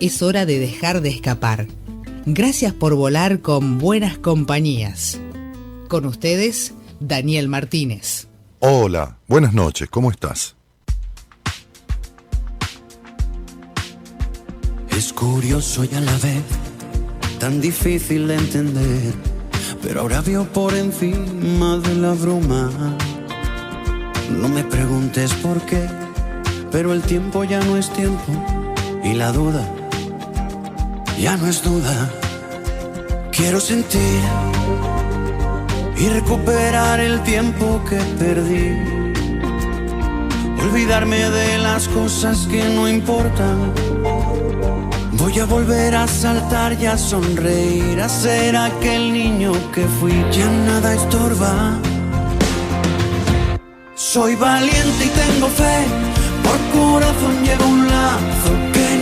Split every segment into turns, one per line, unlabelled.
es hora de dejar de escapar. Gracias por volar con buenas compañías. Con ustedes, Daniel Martínez.
Hola, buenas noches, ¿cómo estás?
Es curioso y a la vez tan difícil de entender, pero ahora veo por encima de la bruma. No me preguntes por qué, pero el tiempo ya no es tiempo y la duda ya no es duda. Quiero sentir y recuperar el tiempo que perdí. Olvidarme de las cosas que no importan. Voy a volver a saltar y a sonreír, a ser aquel niño que fui. Ya nada estorba. Soy valiente y tengo fe, por corazón llevo un lazo que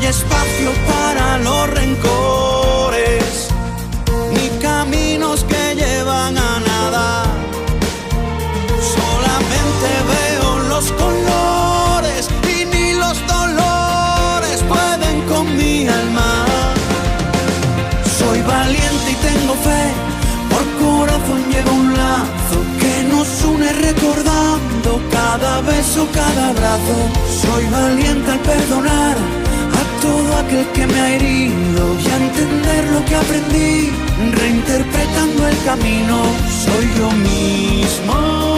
Hay espacio para los rencores, ni caminos que llevan a nada. Solamente veo los colores y ni los dolores pueden con mi alma. Soy valiente y tengo fe, por corazón llevo un lazo que nos une recordando cada beso, cada abrazo. Soy valiente al perdonar aquel que me ha herido y a entender lo que aprendí, reinterpretando el camino, soy yo mismo.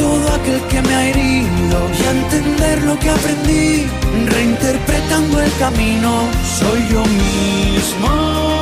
todo aquel que me ha herido y a entender lo que aprendí, reinterpretando el camino. Soy yo mismo.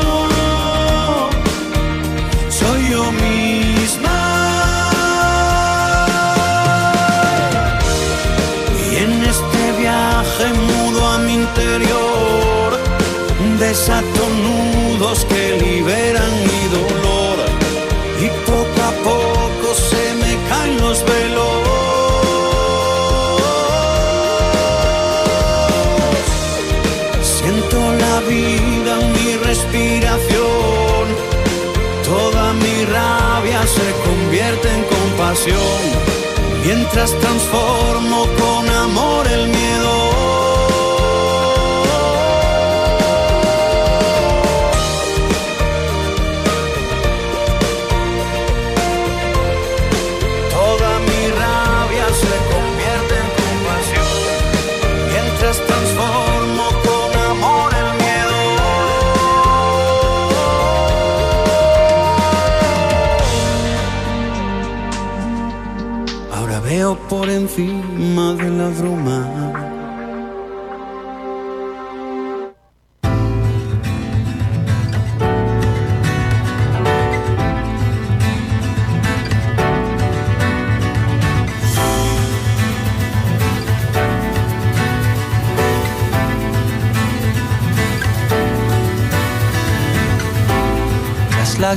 Mientras transformo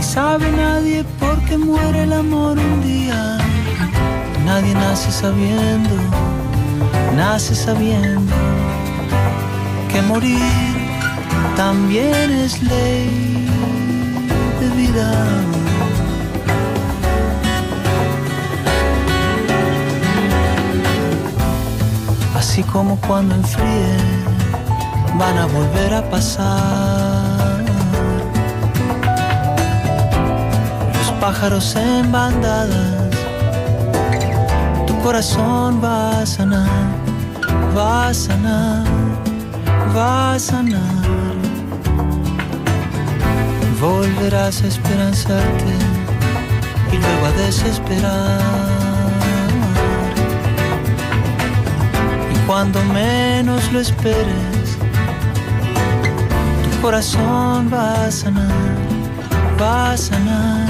ni sabe nadie por qué muere el amor un día. Nadie nace sabiendo, nace sabiendo que morir también es ley de vida. Así como cuando enfríe van a volver a pasar. Pájaros en bandadas. Tu corazón va a sanar, va a sanar, va a sanar. Volverás a esperanzarte y luego a desesperar. Y cuando menos lo esperes, tu corazón va a sanar, va a sanar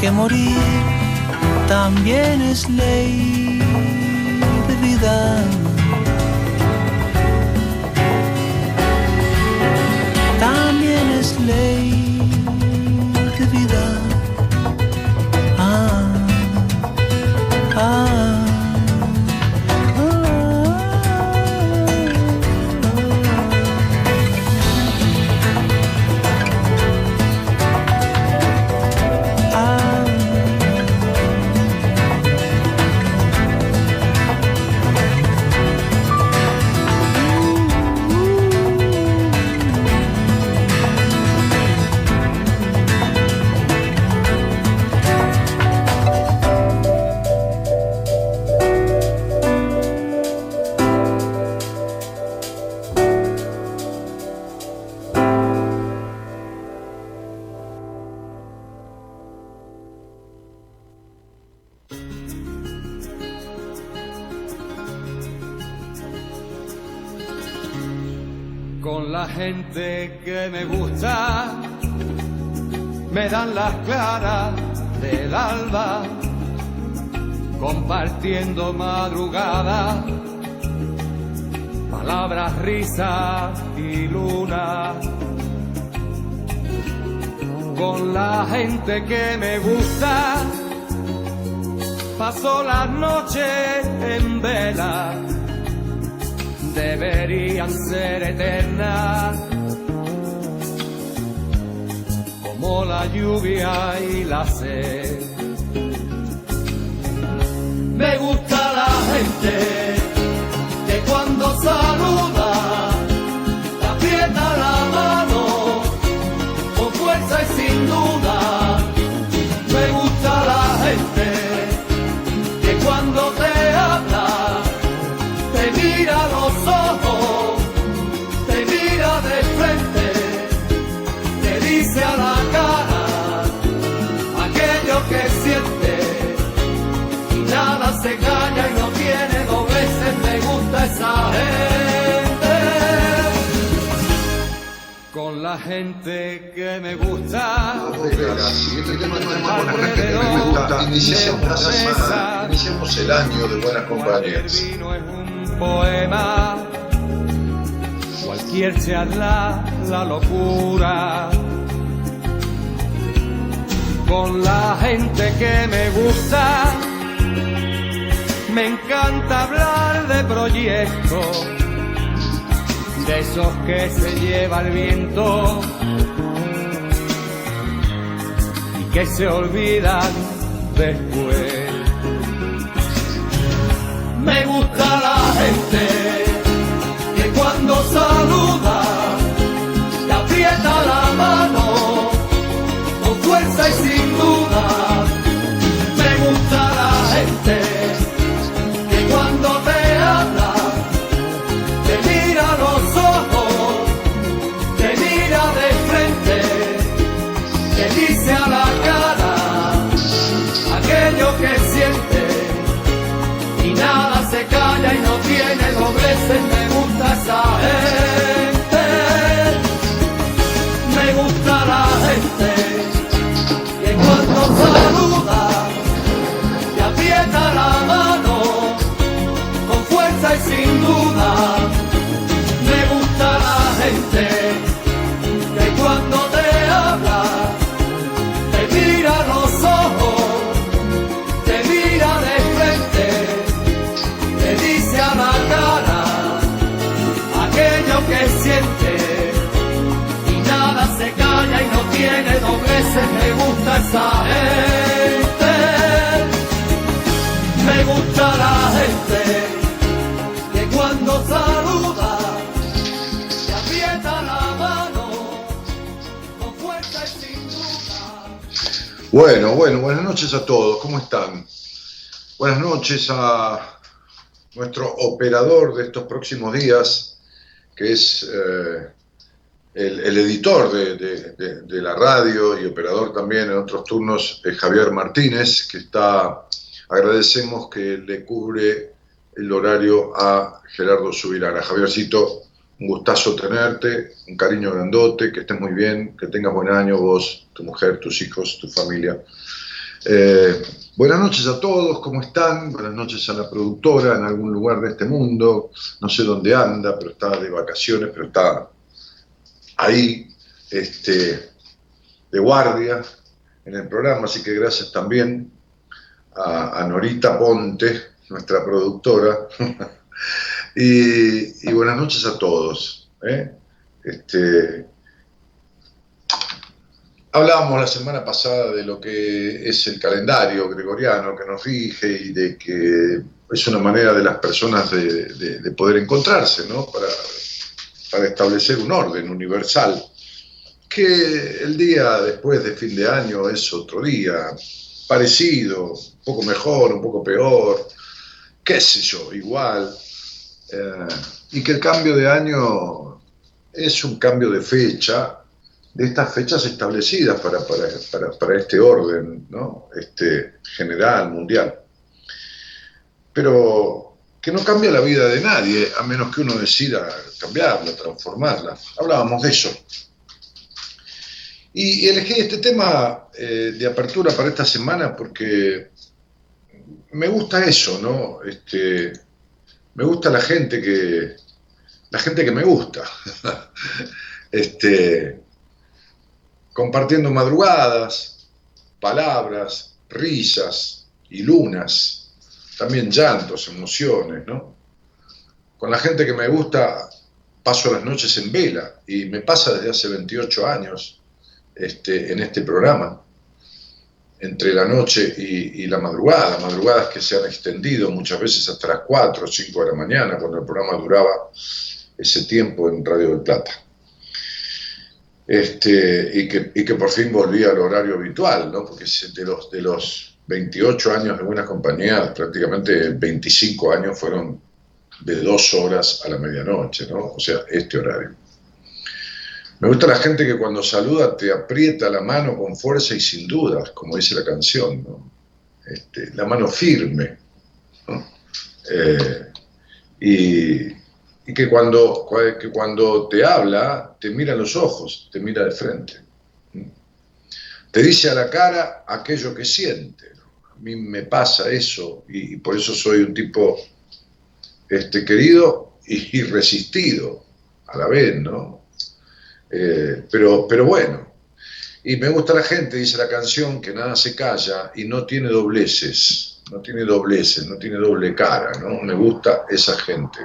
que morir también es ley de vida. También es ley de vida. Ah, ah.
Las claras del alba, compartiendo madrugada, palabras, risas y luna. Con la gente que me gusta, paso las noches en vela deberían ser eternas, como la lluvia y la sed. Me gusta la gente que cuando saluda, que me gusta.
Iniciamos la semana, iniciamos el año de buenas compañías.
vino es un poema, cualquier charla, la locura. Con la gente que me gusta, me encanta hablar de proyectos, de esos que se lleva el viento que se olvidan después. Me gusta la gente que cuando saluda se calla y no tiene dobleces, me gusta esa dobleces, me gusta esa gente, me gusta la gente que cuando saluda te aprieta la mano con fuerza y sin duda.
Bueno, bueno, buenas noches a todos, ¿cómo están? Buenas noches a nuestro operador de estos próximos días, que es eh, el, editor de, la radio y operador también en otros turnos, Javier Martínez, que está, agradecemos que le cubre el horario a Gerardo Subirana. Javiercito, un gustazo tenerte, un cariño grandote, que estés muy bien, que tengas buen año vos, tu mujer, tus hijos, tu familia. Eh, buenas noches a todos, ¿cómo están? Buenas noches a la productora en algún lugar de este mundo. No sé dónde anda, pero está de vacaciones, pero está ahí, este, de guardia en el programa. Así que gracias también a, Norita Ponte, nuestra productora. y, buenas noches a todos. ¿eh? Este, Hablábamos la semana pasada de lo que es el calendario gregoriano que nos rige y de que es una manera de las personas de, de- de poder encontrarse, ¿no? Para establecer un orden universal. Que el día después de fin de año es otro día, parecido, un poco mejor, un poco peor, qué sé yo, igual. Eh, y que el cambio de año es un cambio de fecha, de estas fechas establecidas para, para, para, para este orden ¿no? este, general, mundial. Pero que no cambia la vida de nadie, a menos que uno decida cambiarla, transformarla. Hablábamos de eso. Y elegí este tema eh, de apertura para esta semana porque me gusta eso, ¿no? Este, me gusta la gente que, la gente que me gusta. este, compartiendo madrugadas, palabras, risas y lunas, también llantos, emociones, ¿no? Con la gente que me gusta paso las noches en vela y me pasa desde hace 28 años este, en este programa, entre la noche y, la madrugada, madrugadas que se han extendido muchas veces hasta las 4 o 5 de la mañana, cuando el programa duraba ese tiempo en Radio del Plata este, y, que, y que por fin volví al horario habitual, ¿no? porque de los, de los 28 años de buenas compañías, prácticamente 25 años fueron de dos horas a la medianoche, ¿no? o sea, este horario. Me gusta la gente que cuando saluda te aprieta la mano con fuerza y sin dudas, como dice la canción. Este, la mano firme. Eh, y, que cuando, que cuando te habla, te mira los ojos, te mira de frente. Te dice a la cara aquello que siente. A mí me pasa eso y, por eso soy un tipo este, querido y, resistido a la vez, ¿no? Eh, pero, pero bueno, y me gusta la gente, dice la canción, que nada se calla y no tiene dobleces, no tiene dobleces, no tiene doble cara, ¿no? Me gusta esa gente.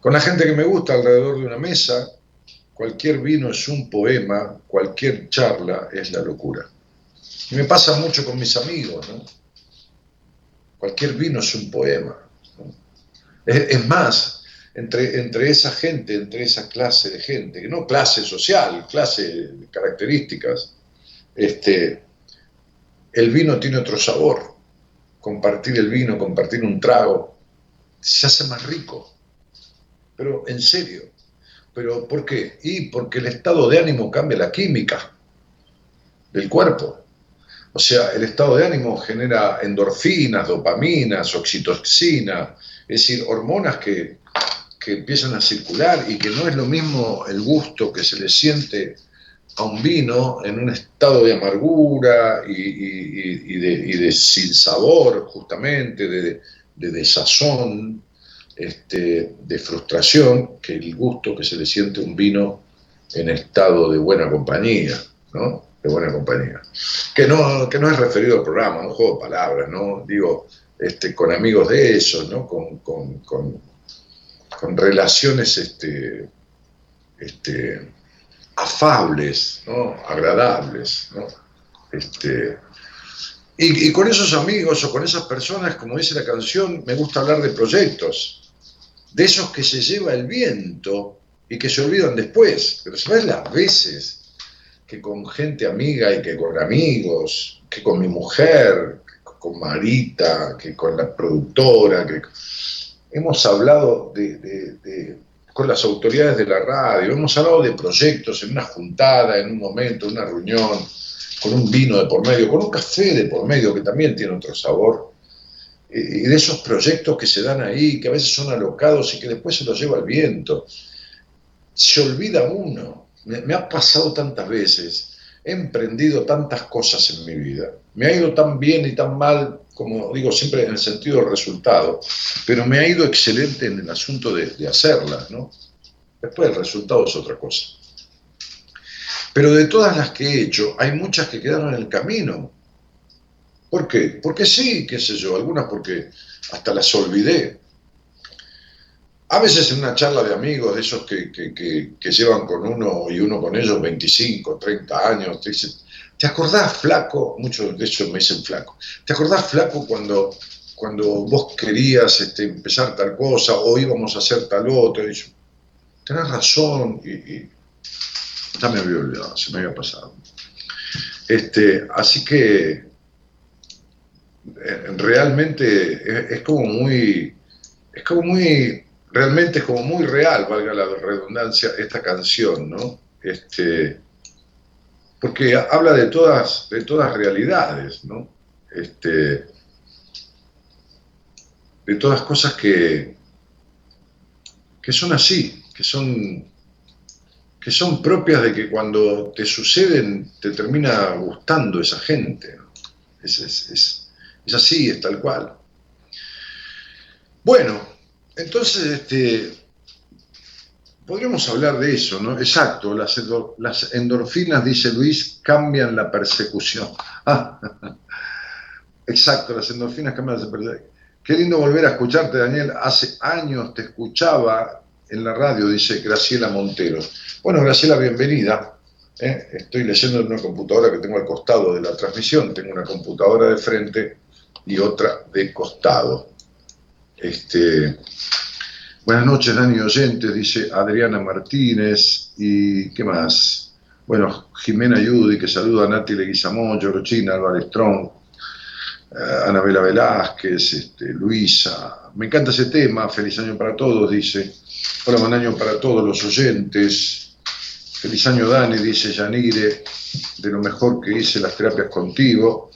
Con la gente que me gusta alrededor de una mesa, cualquier vino es un poema, cualquier charla es la locura. Y me pasa mucho con mis amigos, ¿no? Cualquier vino es un poema. Es, más, entre, entre esa gente, entre esa clase de gente, no clase social, clase de características, este, el vino tiene otro sabor. Compartir el vino, compartir un trago, se hace más rico pero en serio. ¿Pero por qué? Y porque el estado de ánimo cambia la química del cuerpo. O sea, el estado de ánimo genera endorfinas, dopaminas, oxitocina, es decir, hormonas que, empiezan a circular y que no es lo mismo el gusto que se le siente a un vino en un estado de amargura y, de, y sin sabor, justamente, de, de desazón, este, de frustración que el gusto que se le siente un vino en estado de buena compañía, ¿no? De buena compañía. Que no, que no es referido al programa, un juego de palabras, ¿no? Digo, este, con amigos de esos, ¿no? Con, con, relaciones este, este, afables, ¿no? Agradables, ¿no? Este, y, y, con esos amigos o con esas personas, como dice la canción, me gusta hablar de proyectos, de esos que se lleva el viento y que se olvidan después. Pero ¿sabes las veces que con gente amiga y que con amigos, que con mi mujer, con Marita, que con la productora, que hemos hablado de, con las autoridades de la radio, hemos hablado de proyectos en una juntada, en un momento, en una reunión, con un vino de por medio, con un café de por medio que también tiene otro sabor y de esos proyectos que se dan ahí, que a veces son alocados y que después se los lleva el viento. Se olvida uno. Me, ha pasado tantas veces, he emprendido tantas cosas en mi vida. Me ha ido tan bien y tan mal, como digo siempre en el sentido del resultado, pero me ha ido excelente en el asunto de, de hacerlas, ¿no? Después el resultado es otra cosa. Pero de todas las que he hecho, hay muchas que quedaron en el camino ¿Por qué? Porque sí, qué sé yo, algunas porque hasta las olvidé. A veces en una charla de amigos, de esos que, llevan con uno y uno con ellos 25, 30 años, te dicen, ¿te acordás flaco? Muchos de ellos me dicen flaco. ¿Te acordás flaco cuando, cuando vos querías este, empezar tal cosa o íbamos a hacer tal otro? Y yo, tenés razón y, ya me había olvidado, se me había pasado. Este, así que eh, realmente es, como muy, es como muy, realmente es como muy real, valga la redundancia, esta canción, ¿no? Este, porque habla de todas, de todas realidades, ¿no? Este, de todas cosas que, que son así, que son, que son propias de que cuando te suceden te termina gustando esa gente. es, es, es así, es tal cual. Bueno, entonces, este, podríamos hablar de eso, ¿no? Exacto, las, endorfinas, dice Luis, cambian la persecución. exacto, las endorfinas cambian la persecución. Qué lindo volver a escucharte, Daniel. Hace años te escuchaba en la radio, dice Graciela Montero. Bueno, Graciela, bienvenida. ¿eh? Estoy leyendo en una computadora que tengo al costado de la transmisión. Tengo una computadora de frente y otra de costado. Este, buenas noches, Dani Oyentes, dice Adriana Martínez, y ¿qué más? Bueno, Jimena Yudi, que saluda a Nati Leguizamón, Yorochina, Álvarez Strong, eh, Anabela Velázquez, este, Luisa. Me encanta ese tema, feliz año para todos, dice. Hola, buen año para todos los oyentes. Feliz año, Dani, dice Yanire, de lo mejor que hice las terapias contigo.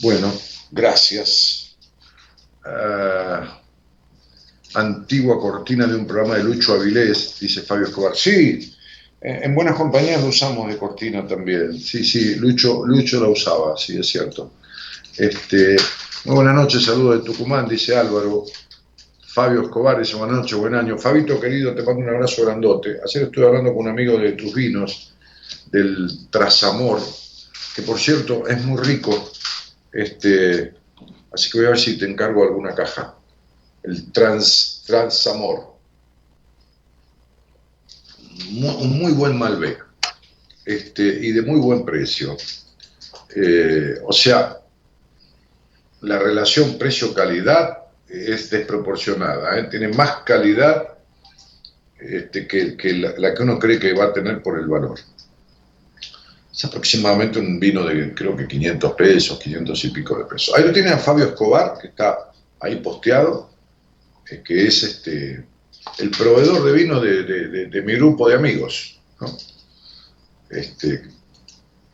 Bueno, Gracias. Ah, antigua cortina de un programa de Lucho Avilés, dice Fabio Escobar. Sí, en buenas compañías lo usamos de cortina también. Sí, sí, Lucho, Lucho la usaba, sí, es cierto. Este, muy buenas noches, saludos de Tucumán, dice Álvaro. Fabio Escobar dice buenas noches, buen año. Fabito querido, te mando un abrazo grandote. Ayer estuve hablando con un amigo de tus vinos, del Trasamor, que por cierto es muy rico. Este, así que voy a ver si te encargo alguna caja. El Trans, Transamor. un muy buen Malbec. Este, y de muy buen precio. Eh, o sea, la relación precio-calidad es desproporcionada, ¿eh? tiene más calidad este, que, la, que uno cree que va a tener por el valor. Es aproximadamente un vino de creo que 500 pesos, 500 y pico de pesos. Ahí lo tiene a Fabio Escobar, que está ahí posteado, que es este, el proveedor de vino de, mi grupo de amigos. Este,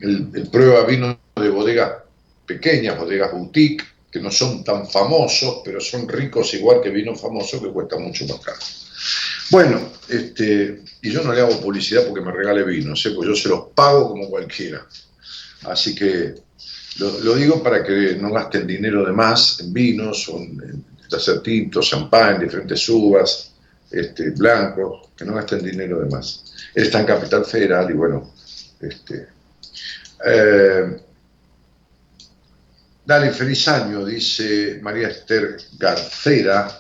el prueba vino de bodegas pequeñas, bodegas boutique, que no son tan famosos, pero son ricos igual que vino famoso que cuesta mucho más caro. Bueno, este, y yo no le hago publicidad porque me regale vino, ¿sí? pues yo se los pago como cualquiera. Así que lo, digo para que no gasten dinero de más en vinos, o en, tintos, champán, diferentes uvas, este, blancos, que no gasten dinero de más. Está en Capital Federal y bueno, este, eh, Dale, feliz año, dice María Esther Garcera.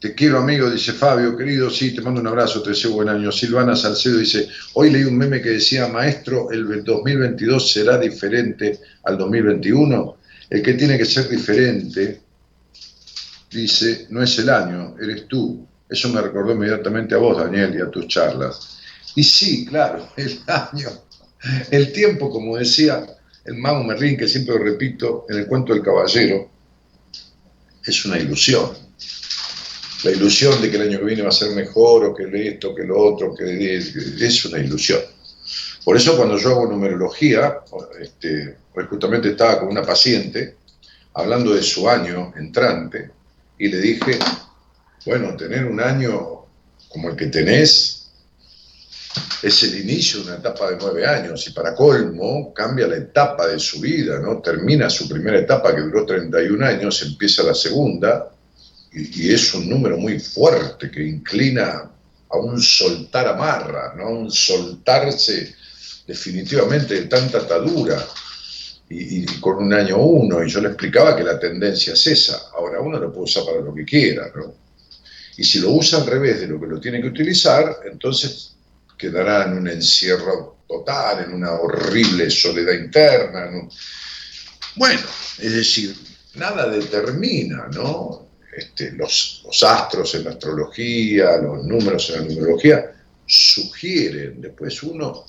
Te quiero, amigo, dice Fabio, querido, sí, te mando un abrazo, te deseo buen año. Silvana Salcedo dice, hoy leí un meme que decía, maestro, el 2022 será diferente al 2021. El que tiene que ser diferente, dice, no es el año, eres tú. Eso me recordó inmediatamente a vos, Daniel, y a tus charlas. Y sí, claro, el año, el tiempo, como decía el mago Merlín, que siempre lo repito en el cuento del caballero, es una ilusión. La ilusión de que el año que viene va a ser mejor, o que esto, que lo otro, que es una ilusión. Por eso cuando yo hago numerología, este, justamente estaba con una paciente hablando de su año entrante y le dije, bueno, tener un año como el que tenés es el inicio de una etapa de nueve años y para colmo cambia la etapa de su vida, ¿no? Termina su primera etapa que duró 31 años, empieza la segunda y, es un número muy fuerte que inclina a un soltar amarra, ¿no? Un soltarse definitivamente de tanta atadura. Y, con un año uno, y yo le explicaba que la tendencia es esa. Ahora uno lo puede usar para lo que quiera, ¿no? Y si lo usa al revés de lo que lo tiene que utilizar, entonces quedará en un encierro total, en una horrible soledad interna. Bueno, es decir, nada determina, ¿no? Este, los, astros en la astrología, los números en la numerología, sugieren, después uno,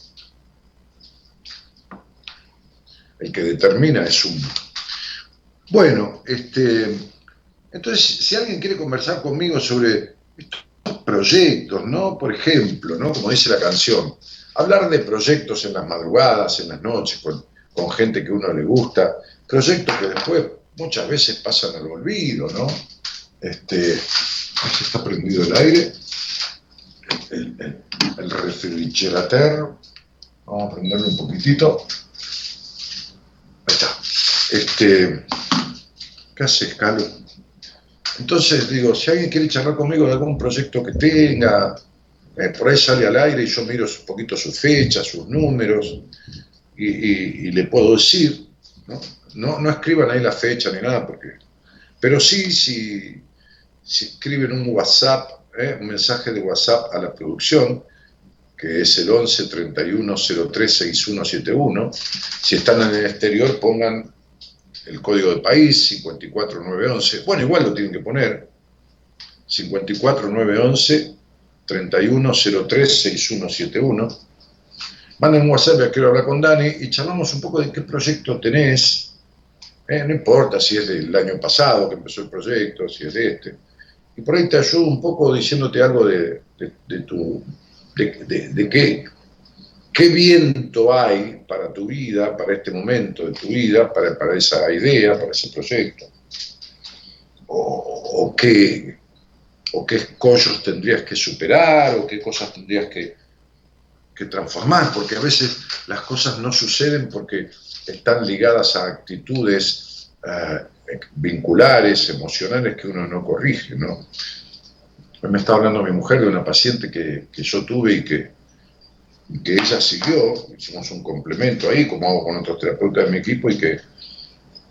el que determina es uno. Bueno, este, entonces, si alguien quiere conversar conmigo sobre esto, proyectos, ¿no? Por ejemplo, ¿no? Como dice la canción, hablar de proyectos en las madrugadas, en las noches, con, gente que uno le gusta, proyectos que después muchas veces pasan al olvido, ¿no? Este, está prendido el aire, el, el, vamos a prenderlo un poquitito, este, ¿qué hace, Carlos? Entonces digo, si alguien quiere charlar conmigo de algún proyecto que tenga, eh, por ahí sale al aire y yo miro un poquito sus fechas, sus números, y, le puedo decir, ¿no? ¿no? escriban ahí la fecha ni nada, porque, pero sí, si, escriben un WhatsApp, ¿eh? un mensaje de WhatsApp a la producción, que es el 11 31 03 6171, si están en el exterior pongan el código de país, 54911. Bueno, igual lo tienen que poner. 54911 3103 6171. Manden un WhatsApp, ya quiero hablar con Dani y charlamos un poco de qué proyecto tenés. Eh, no importa si es del año pasado que empezó el proyecto, si es de este. Y por ahí te ayudo un poco diciéndote algo de, tu. de, de qué, qué viento hay para tu vida, para este momento de tu vida, para, esa idea, para ese proyecto. O, qué, o escollos tendrías que superar, o qué cosas tendrías que, transformar, porque a veces las cosas no suceden porque están ligadas a actitudes eh, vinculares, emocionales que uno no corrige. Me está hablando mi mujer de una paciente que yo tuve y que, que ella siguió, hicimos un complemento ahí, como hago con otros terapeutas de mi equipo, y que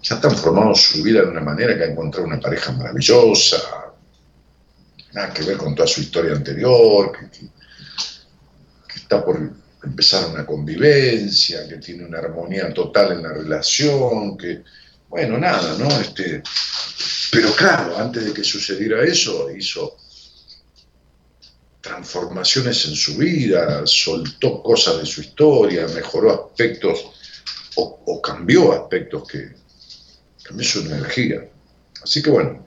ya ha transformado su vida de una manera que ha encontrado una pareja maravillosa, nada que ver con toda su historia anterior, que, está por empezar una convivencia, que tiene una armonía total en la relación, que, bueno, nada, ¿no? Este, pero claro, antes de que sucediera eso, hizo transformaciones en su vida, soltó cosas de su historia, mejoró aspectos o, cambió aspectos que cambió su energía. Así que bueno,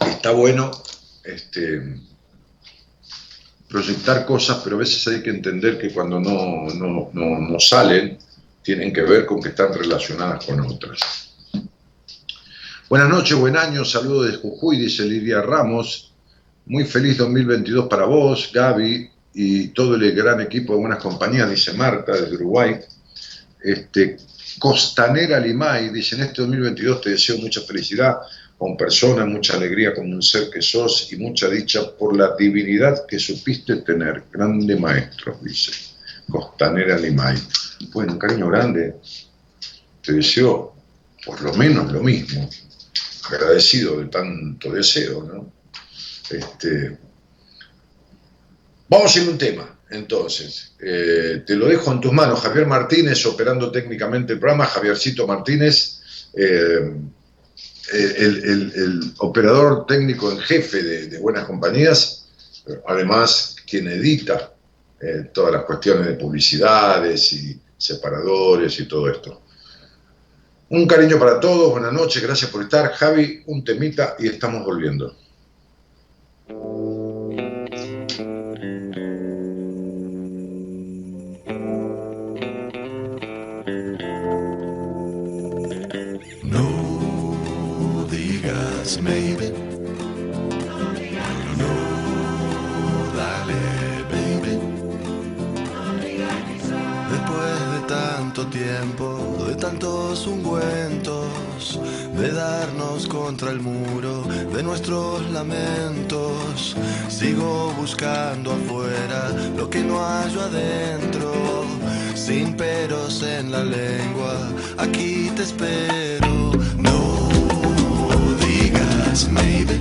está bueno este, proyectar cosas, pero a veces hay que entender que cuando no, no, no salen, tienen que ver con que están relacionadas con otras. Buenas noches, buen año, saludos de Jujuy, dice Lidia Ramos. Muy feliz 2022 para vos, Gaby, y todo el gran equipo de Buenas Compañías, dice Marta, desde Uruguay. Este, Costanera Limay, dice, en este 2022 te deseo mucha felicidad con personas, mucha alegría con un ser que sos y mucha dicha por la divinidad que supiste tener. Grande maestro, dice Costanera Limay. Bueno, un cariño grande. Te deseo por lo menos lo mismo. Agradecido de tanto deseo, ¿no? Este, vamos a ir un tema, entonces. Eh, te lo dejo en tus manos, Javier Martínez, operando técnicamente el programa, Javiercito Martínez, eh, el, operador técnico en jefe de, Buenas Compañías, además quien edita eh, todas las cuestiones de publicidades y separadores y todo esto. Un cariño para todos, buenas noches, gracias por estar. Javi, un temita y estamos volviendo.
No digas maybe. No, tiempo, de tantos ungüentos de darnos contra el muro de nuestros lamentos. Sigo buscando afuera lo que no hallo adentro, sin peros en la lengua, aquí te espero. No digas maybe.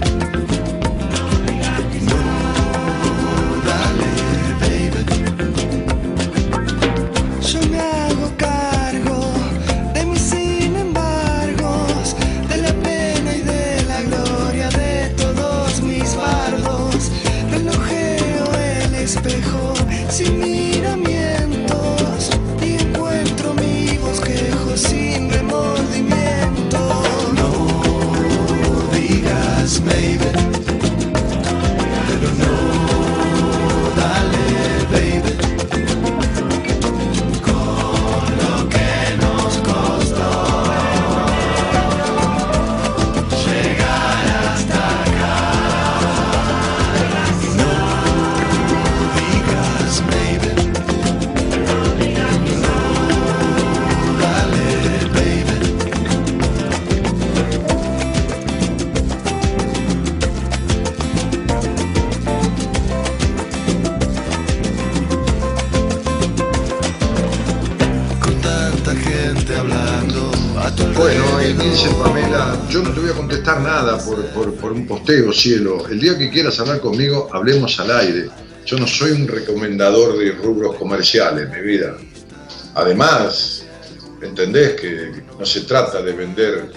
Dice Pamela, yo no te voy a contestar nada por, por- por un posteo, cielo. El día que quieras hablar conmigo, hablemos al aire. Yo no soy un recomendador de rubros comerciales, mi vida. Además, entendés que no se trata de vender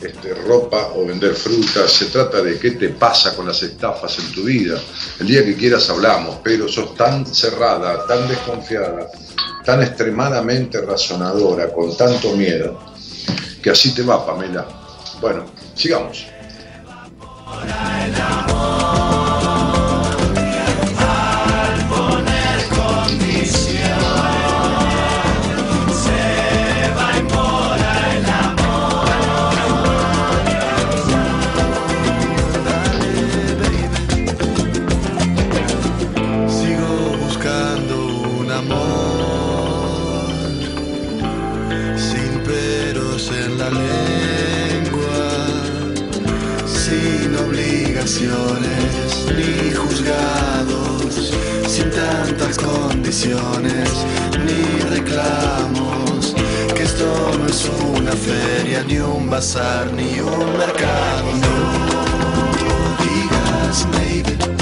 este, ropa o vender frutas, se trata de qué te pasa con las estafas en tu vida. El día que quieras hablamos, pero sos tan cerrada, tan desconfiada, tan extremadamente razonadora, con tanto miedo, que así te va, Pamela. Bueno, sigamos.
Ni reclamos. Que esto no es una feria, ni un bazar, ni un mercado. No digas maybe.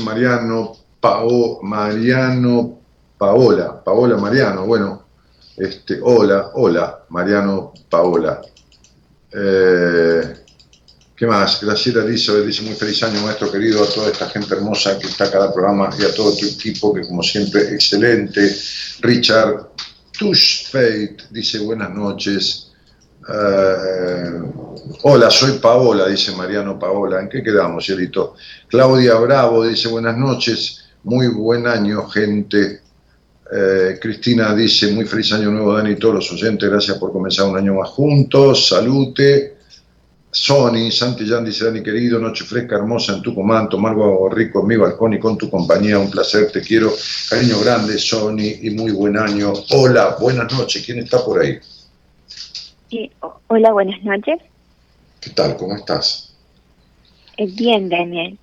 Mariano Pao, Mariano Paola, Paola Mariano. Bueno, este, hola, hola, Mariano Paola. Eh, ¿Qué más? Graciela Elizabeth dice muy feliz año, maestro querido, a toda esta gente hermosa que está cada programa y a todo tu equipo, que como siempre, excelente. Richard Tushfeit dice buenas noches. Eh, hola, soy Paola, dice Mariano Paola. ¿En qué quedamos, Cielito? Claudia Bravo dice buenas noches, muy buen año, gente. Eh, Cristina dice muy feliz año nuevo, Dani, y todos los oyentes, gracias por comenzar un año más juntos. Salute. Sony, Santillán dice Dani querido, noche fresca, hermosa en Tucumán, tomar algo rico en mi balcón y con tu compañía, un placer, te quiero, cariño grande, Sony, y muy buen año. Hola, buenas noches, ¿quién está por ahí?
O- hola, buenas noches.
¿Qué tal? ¿Cómo estás?
Eh, bien, Daniel.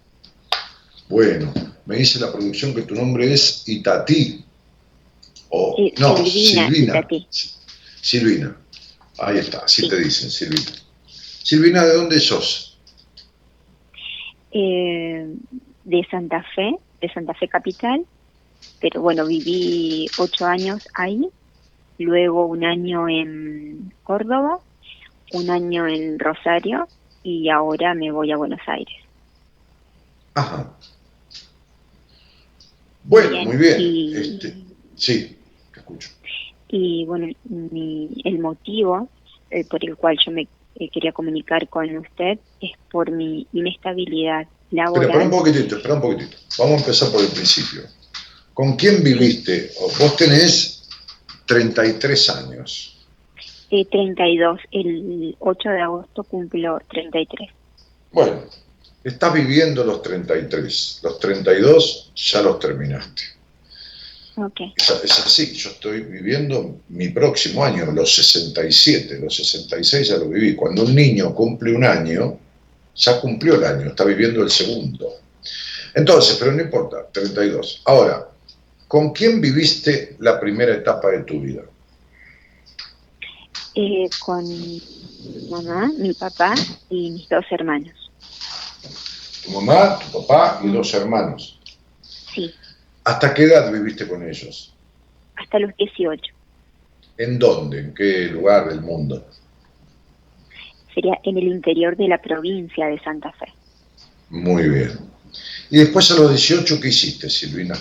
Bueno, me dice la producción que tu nombre es Itatí. O,
Sí,
no,
Silvina,
Silvina.
Itatí.
Si- Silvina. Ahí está, así te dicen, Silvina. Silvina, ¿de dónde sos?
Eh, de Santa Fe, de Santa Fe Capital. Pero bueno, viví ocho años ahí. Luego un año en Córdoba, un año en Rosario y ahora me voy a Buenos Aires.
Ajá. Bueno,
Bien,
muy bien.
y-
Este, sí, te escucho.
Y bueno, mi- el motivo eh, por el cual yo me eh, quería comunicar con usted es por mi inestabilidad
Pero
laboral.
espera un poquitito, espera un poquitito. Vamos a empezar por el principio. ¿Con quién viviste? Vos tenés 33 años.
Eh, 32, el 8 de agosto cumplo 33.
Bueno, estás viviendo los 33. Los 32 ya los terminaste.
Ok,
Es, es así, yo estoy viviendo mi próximo año, los 67, los 66 ya lo viví. Cuando un niño cumple un año, ya cumplió el año, está viviendo el segundo. Entonces, pero no importa, 32. Ahora, ¿con quién viviste la primera etapa de tu vida?
Eh, con mi mamá, mi papá y mis dos hermanos.
Tu mamá, tu papá y dos hermanos.
Sí,
¿Hasta qué edad viviste con ellos?
hasta los 18.
¿En dónde? ¿En qué lugar del mundo?
Sería en el interior de la provincia de Santa Fe.
Muy bien. Y después a los 18, ¿qué hiciste, Silvina?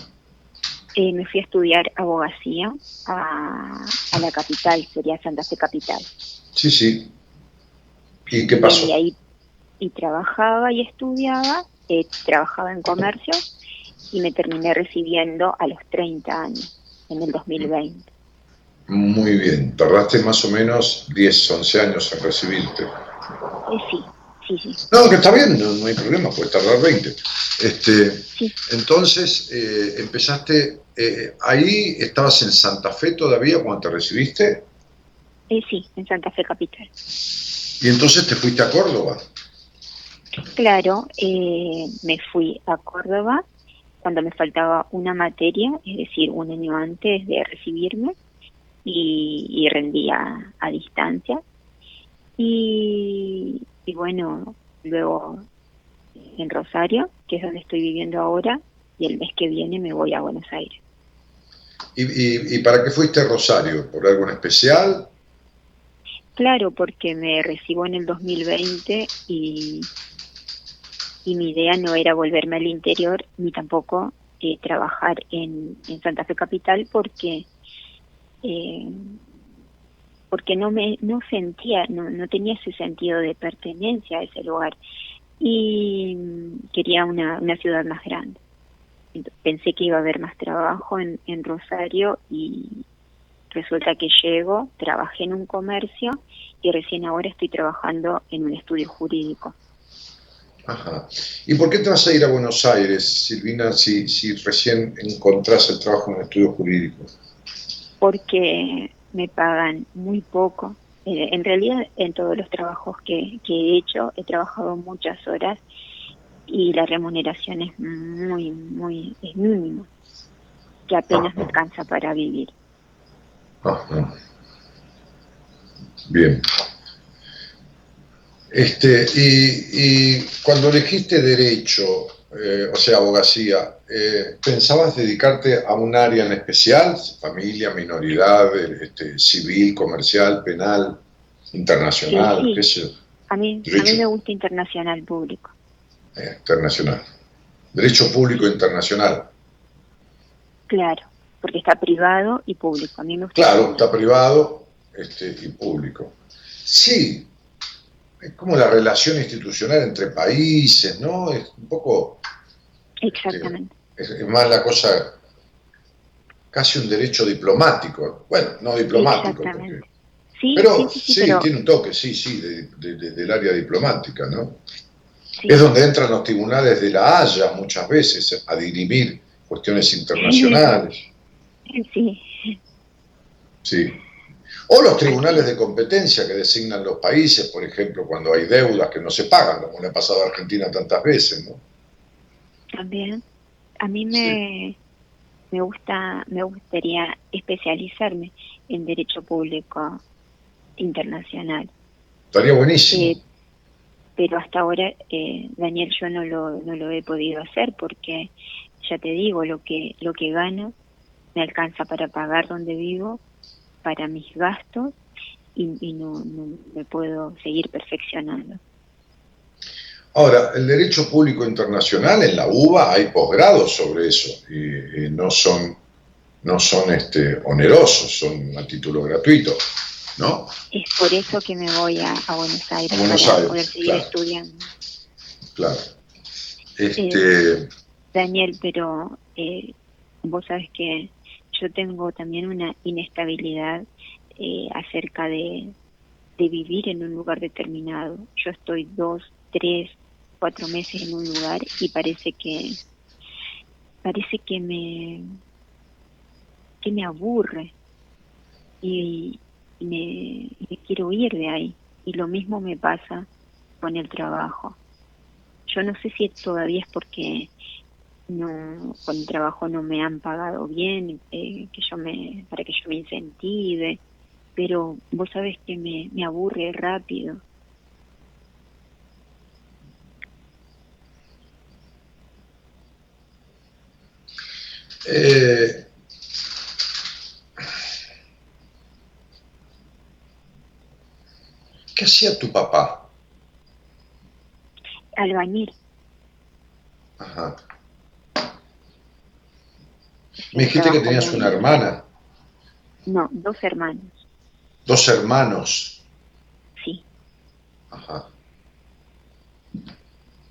Eh, me fui a estudiar abogacía a, a la capital, sería Santa Fe Capital.
Sí, sí. ¿Y qué pasó?
Y ahí y trabajaba y estudiaba, eh, trabajaba en comercio y me terminé recibiendo a los 30 años, en el 2020.
Muy bien. Tardaste más o menos 10, 11 años en recibirte.
Eh, sí, sí, sí.
No, que está bien, no, no hay problema, puedes tardar 20. Este,
Sí.
entonces, eh, empezaste, eh, ahí estabas en Santa Fe todavía cuando te recibiste,
Eh, sí, en Santa Fe Capital.
y entonces te fuiste a Córdoba.
Claro, eh, me fui a Córdoba cuando me faltaba una materia, es decir, un año antes de recibirme, y, y rendía a distancia. Y, y bueno, luego en Rosario, que es donde estoy viviendo ahora, y el mes que viene me voy a Buenos Aires.
¿Y, para qué fuiste a Rosario? ¿Por algo en especial?
Claro, porque me recibo en el 2020 y, y mi idea no era volverme al interior ni tampoco eh, trabajar en, en Santa Fe Capital porque eh, porque no me no sentía no, no tenía ese sentido de pertenencia a ese lugar y mm, quería una, una ciudad más grande pensé que iba a haber más trabajo en, en Rosario y resulta que llego, trabajé en un comercio y recién ahora estoy trabajando en un estudio jurídico.
Ajá. ¿Y por qué te vas a ir a Buenos Aires, Silvina, si, si recién encontrás el trabajo en un estudio jurídico?
Porque me pagan muy poco. Eh, en realidad, en todos los trabajos que, que he hecho, he trabajado muchas horas y la remuneración es muy, muy, es mínima, que apenas me alcanza para vivir.
Ajá. Bien. Este, y, y cuando elegiste derecho, eh, o sea, abogacía, eh, ¿pensabas dedicarte a un área en especial? Familia, minoridad, este, civil, comercial, penal, internacional,
Sí, sí.
qué sé yo.
A mí, a mí me gusta internacional público.
Internacional. Derecho público internacional.
Claro, porque está privado y público. A mí me gusta.
Claro, está privado este, y público. Sí, es como la relación institucional entre países, ¿no? Es un poco,
Exactamente.
es, es más la cosa, casi un derecho diplomático. Bueno, no diplomático, porque-.
Sí,
pero
sí, sí,
sí,
sí, pero
tiene un toque, sí, sí, de- de- de- del área diplomática, ¿no?
Sí.
Es donde entran los tribunales de la Haya muchas veces a dirimir cuestiones internacionales.
Sí,
Sí. O los tribunales de competencia que designan los países, por ejemplo, cuando hay deudas que no se pagan, como le ha pasado a Argentina tantas veces, ¿no?
también. A mí me, me gusta, me gustaría especializarme en derecho público internacional.
Estaría buenísimo.
Eh, pero hasta ahora, eh, Daniel, yo no lo, no lo he podido hacer porque, ya te digo, lo que, lo que gano me alcanza para pagar donde vivo, para mis gastos y, no, no me puedo seguir perfeccionando.
Ahora, el derecho público internacional en la UBA hay posgrados sobre eso y, y no son, no son este, onerosos, son a título gratuito, ¿no?
Es por eso que me voy a, a Buenos Aires
A Buenos
para
Aires,
poder seguir
claro.
estudiando.
Claro. Este,
Daniel, pero eh, vos sabes que yo tengo también una inestabilidad eh, acerca de, de vivir en un lugar determinado. Yo estoy dos, tres, cuatro meses en un lugar y parece que parece que me que me aburre y, y me, me quiero ir de ahí. Y lo mismo me pasa con el trabajo. Yo no sé si todavía es porque no con el trabajo no me han pagado bien, eh, que yo me para que yo me incentive, pero vos sabes que me, me aburre rápido.
eh, ¿Qué hacía tu papá?
Albañil.
Ajá. Me dijiste que tenías una hermana,
No, dos hermanos,
dos hermanos.
sí.
Ajá.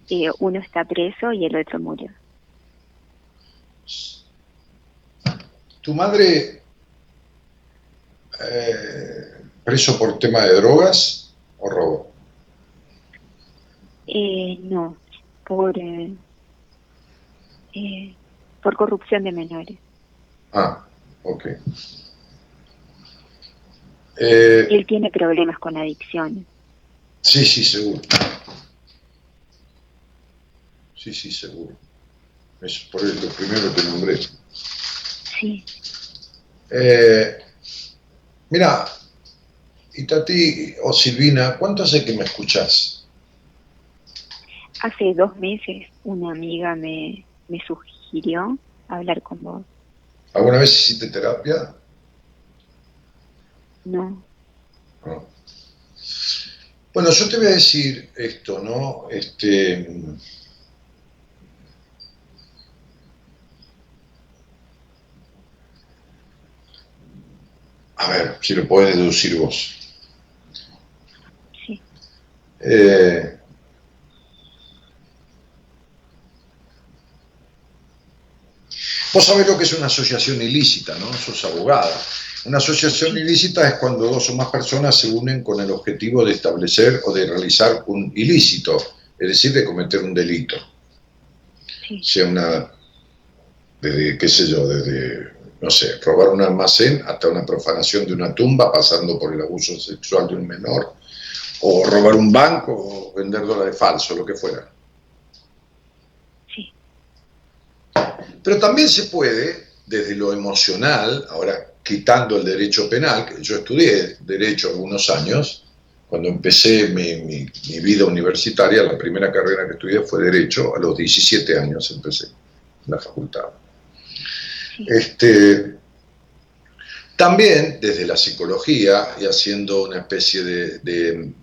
Eh, uno está preso y el otro murió.
¿Tu madre eh, preso por tema de drogas o robo?
Eh, no, por eh, eh, por corrupción de menores.
Ah, ok. Eh,
Él tiene problemas con adicciones.
sí, sí, seguro. Sí, sí, seguro. Es por lo primero que nombré.
Sí.
Eh, mira, Itati o Silvina, ¿cuánto hace que me escuchás?
Hace dos meses una amiga me, me sugirió hablar con vos.
¿Alguna vez hiciste terapia?
No,
No. Bueno, yo te voy a decir esto, ¿no? Este, a ver, si lo podés deducir vos.
Sí.
Eh, Vos sabés lo que es una asociación ilícita, ¿no? Sos abogada. Una asociación ilícita es cuando dos o más personas se unen con el objetivo de establecer o de realizar un ilícito, es decir, de cometer un delito. Sea una, desde, qué sé yo, desde, no sé, robar un almacén hasta una profanación de una tumba, pasando por el abuso sexual de un menor, o robar un banco, o vender dólares falsos, lo que fuera.
Sí.
Pero también se puede, desde lo emocional, ahora quitando el derecho penal, que yo estudié derecho algunos años, cuando empecé mi, vida universitaria, la primera carrera que estudié fue derecho, a los 17 años empecé en la facultad. Este, también desde la psicología y haciendo una especie de,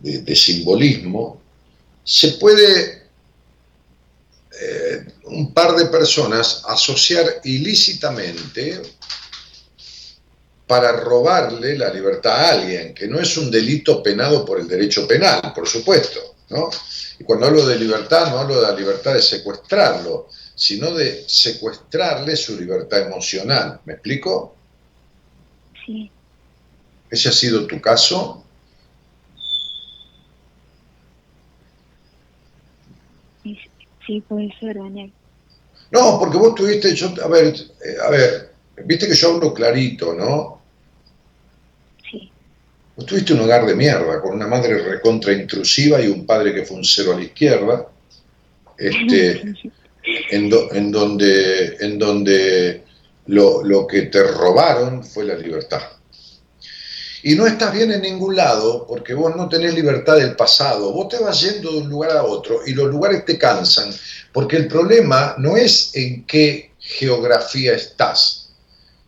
de simbolismo, se puede eh, un par de personas asociar ilícitamente para robarle la libertad a alguien, que no es un delito penado por el derecho penal, por supuesto, ¿no? Y cuando hablo de libertad, no hablo de la libertad de secuestrarlo, sino de secuestrarle su libertad emocional. ¿Me explico?
Sí.
¿Ese ha sido tu caso?
Sí, puede ser, Daniel.
No, porque vos tuviste, yo, a ver, eh, a ver, viste que yo hablo clarito, ¿no?
Sí.
Vos tuviste un hogar de mierda, con una madre recontra intrusiva y un padre que fue un cero a la izquierda, este, en, en, donde, en donde lo, lo que te robaron fue la libertad. Y no estás bien en ningún lado porque vos no tenés libertad del pasado. Vos te vas yendo de un lugar a otro y los lugares te cansan. Porque el problema no es en qué geografía estás,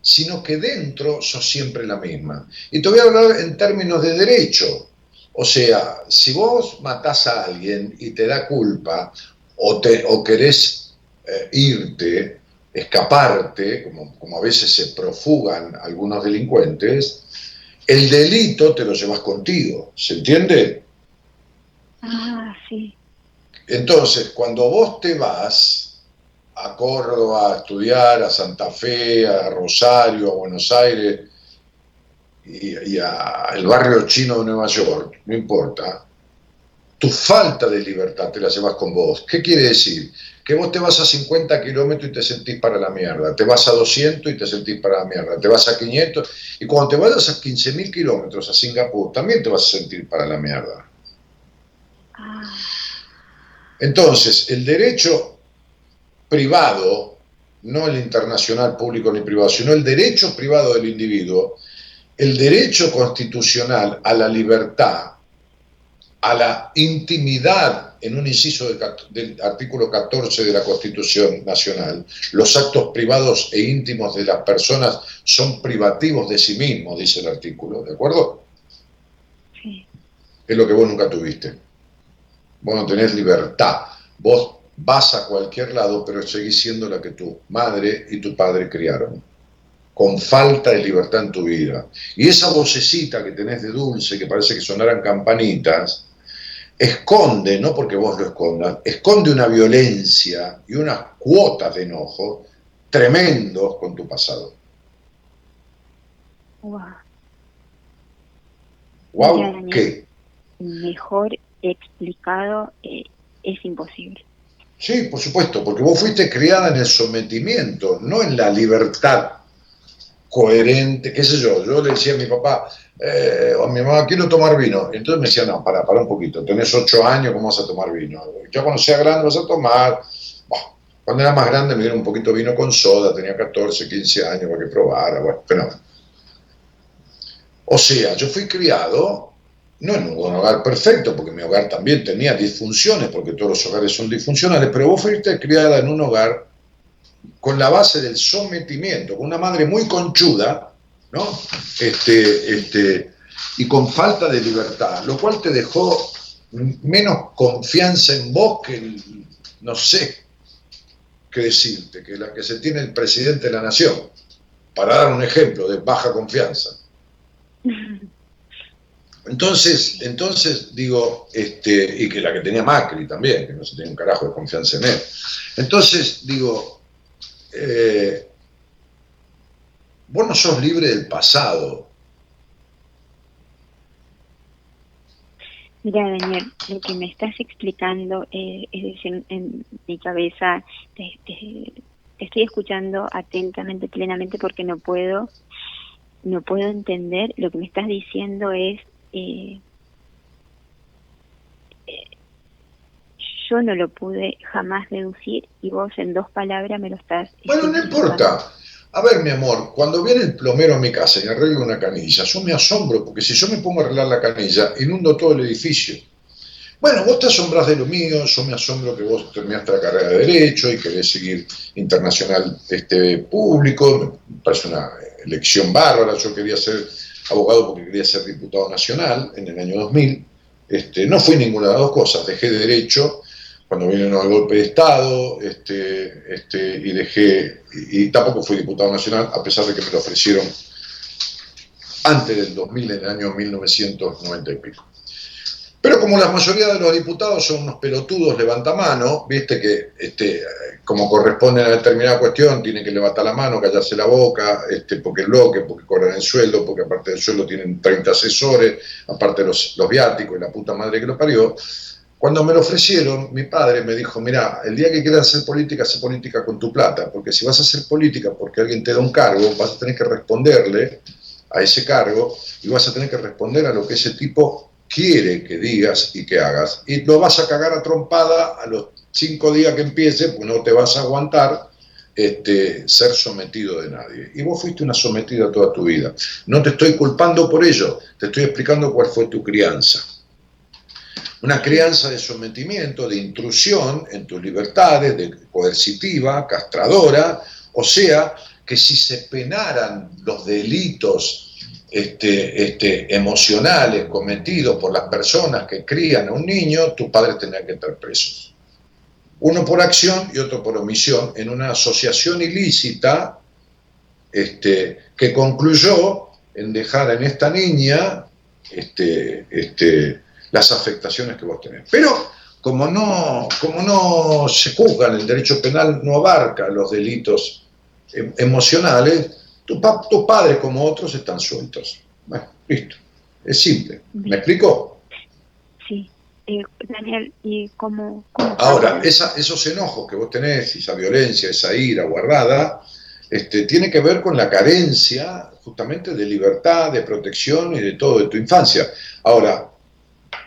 sino que dentro sos siempre la misma. Y te voy a hablar en términos de derecho. O sea, si vos matás a alguien y te da culpa o, te, o querés eh, irte, escaparte, como, como a veces se profugan algunos delincuentes, el delito te lo llevas contigo, ¿se entiende?
Ah, sí.
Entonces, cuando vos te vas a Córdoba a estudiar, a Santa Fe, a Rosario, a Buenos Aires y, al barrio chino de Nueva York, no importa, tu falta de libertad te la llevas con vos. ¿Qué quiere decir? Que vos te vas a 50 kilómetros y te sentís para la mierda, te vas a 200 y te sentís para la mierda, te vas a 500 y cuando te vayas a 15.000 kilómetros a Singapur también te vas a sentir para la mierda. Entonces, el derecho privado, no el internacional público ni privado, sino el derecho privado del individuo, el derecho constitucional a la libertad, a la intimidad en un inciso del, artículo 14 de la Constitución Nacional, los actos privados e íntimos de las personas son privativos de sí mismos, dice el artículo, ¿de acuerdo?
Sí.
Es lo que vos nunca tuviste. Vos no tenés libertad. Vos vas a cualquier lado, pero seguís siendo la que tu madre y tu padre criaron con falta de libertad en tu vida. Y esa vocecita que tenés de dulce, que parece que sonaran campanitas, esconde, no porque vos lo escondas, esconde una violencia y unas cuotas de enojo tremendos con tu pasado.
Wow.
Wow, ¿qué?
Mejor explicado eh, es imposible.
Sí, por supuesto, porque vos fuiste criada en el sometimiento, no en la libertad coherente, qué sé yo. Yo le decía a mi papá, eh, o mi mamá, quiero tomar vino. Entonces me decía, no, para, para un poquito, tenés ocho años, ¿cómo vas a tomar vino? Ya cuando sea grande vas a tomar. cuando era más grande me dieron un poquito vino con soda, tenía 14, 15 años para que probara, bueno. O sea, yo fui criado no en un hogar perfecto, porque mi hogar también tenía disfunciones, porque todos los hogares son disfuncionales, pero vos fuiste criada en un hogar con la base del sometimiento, con una madre muy conchuda, ¿no? Este, este, y con falta de libertad, lo cual te dejó menos confianza en vos que, no sé qué decirte, que la que se tiene el presidente de la nación, para dar un ejemplo de baja confianza. Entonces, entonces digo, este, y que la que tenía Macri también, que no se tenía un carajo de confianza en él. Entonces, digo, eh, vos no sos libre del pasado.
Mira, Daniel, lo que me estás explicando eh, es decir, en mi cabeza, te, estoy escuchando atentamente, plenamente, porque no puedo, no puedo entender. Lo que me estás diciendo es eh, eh, yo no lo pude jamás deducir y vos en dos palabras me lo estás...
Bueno, no importa. A ver, mi amor, cuando viene el plomero a mi casa y arregla una canilla, yo me asombro, porque si yo me pongo a arreglar la canilla, inundo todo el edificio. Bueno, vos te asombras de lo mío, yo me asombro que vos terminaste la carrera de Derecho y querés seguir internacional este, público, me parece una elección bárbara, yo quería ser abogado porque quería ser diputado nacional en el año 2000. Este, no fui ninguna de las dos cosas, dejé derecho cuando vino el golpe de Estado este, este, y dejé, y, tampoco fui diputado nacional, a pesar de que me lo ofrecieron antes del 2000, en el año 1990 y pico. Pero como la mayoría de los diputados son unos pelotudos levantamano, viste que este, como corresponde a determinada cuestión, tiene que levantar la mano, callarse la boca, este, porque es bloque, porque cobran el sueldo, porque aparte del sueldo tienen 30 asesores, aparte los, los viáticos y la puta madre que lo parió. Cuando me lo ofrecieron, mi padre me dijo, mira, el día que quieras hacer política, hace política con tu plata, porque si vas a hacer política porque alguien te da un cargo, vas a tener que responderle a ese cargo y vas a tener que responder a lo que ese tipo quiere que digas y que hagas. Y lo vas a cagar a trompada a los cinco días que empiece, pues no te vas a aguantar este, ser sometido de nadie. Y vos fuiste una sometida toda tu vida. No te estoy culpando por ello, te estoy explicando cuál fue tu crianza. Una crianza de sometimiento, de intrusión en tus libertades, de coercitiva, castradora, o sea, que si se penaran los delitos este, este, emocionales cometidos por las personas que crían a un niño, tus padres tendrían que estar presos. Uno por acción y otro por omisión, en una asociación ilícita este, que concluyó en dejar en esta niña este, este, las afectaciones que vos tenés. Pero como no, como no se juzgan, el derecho penal no abarca los delitos em, emocionales, tu, tus padres como otros están sueltos. Bueno, listo. Es simple. ¿Me explico?
Sí. Eh, Daniel, ¿y cómo,
Ahora, esos enojos que vos tenés, esa violencia, esa ira guardada, este, tiene que ver con la carencia justamente de libertad, de protección y de todo de tu infancia. Ahora,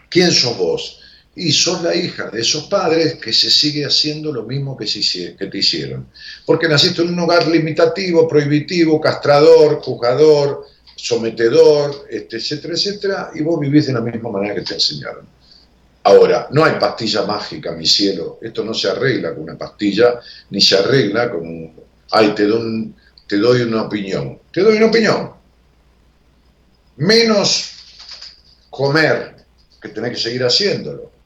¿quién sos vos? y sos la hija de esos padres que se sigue haciendo lo mismo que, que te hicieron. Porque naciste en un hogar limitativo, prohibitivo, castrador, juzgador, sometedor, etcétera, etcétera, y vos vivís de la misma manera que te enseñaron. Ahora, no hay pastilla mágica, mi cielo. Esto no se arregla con una pastilla, ni se arregla con un... Ay, te, doy, te doy una opinión. Te doy una opinión. Menos comer, que tenés que seguir haciéndolo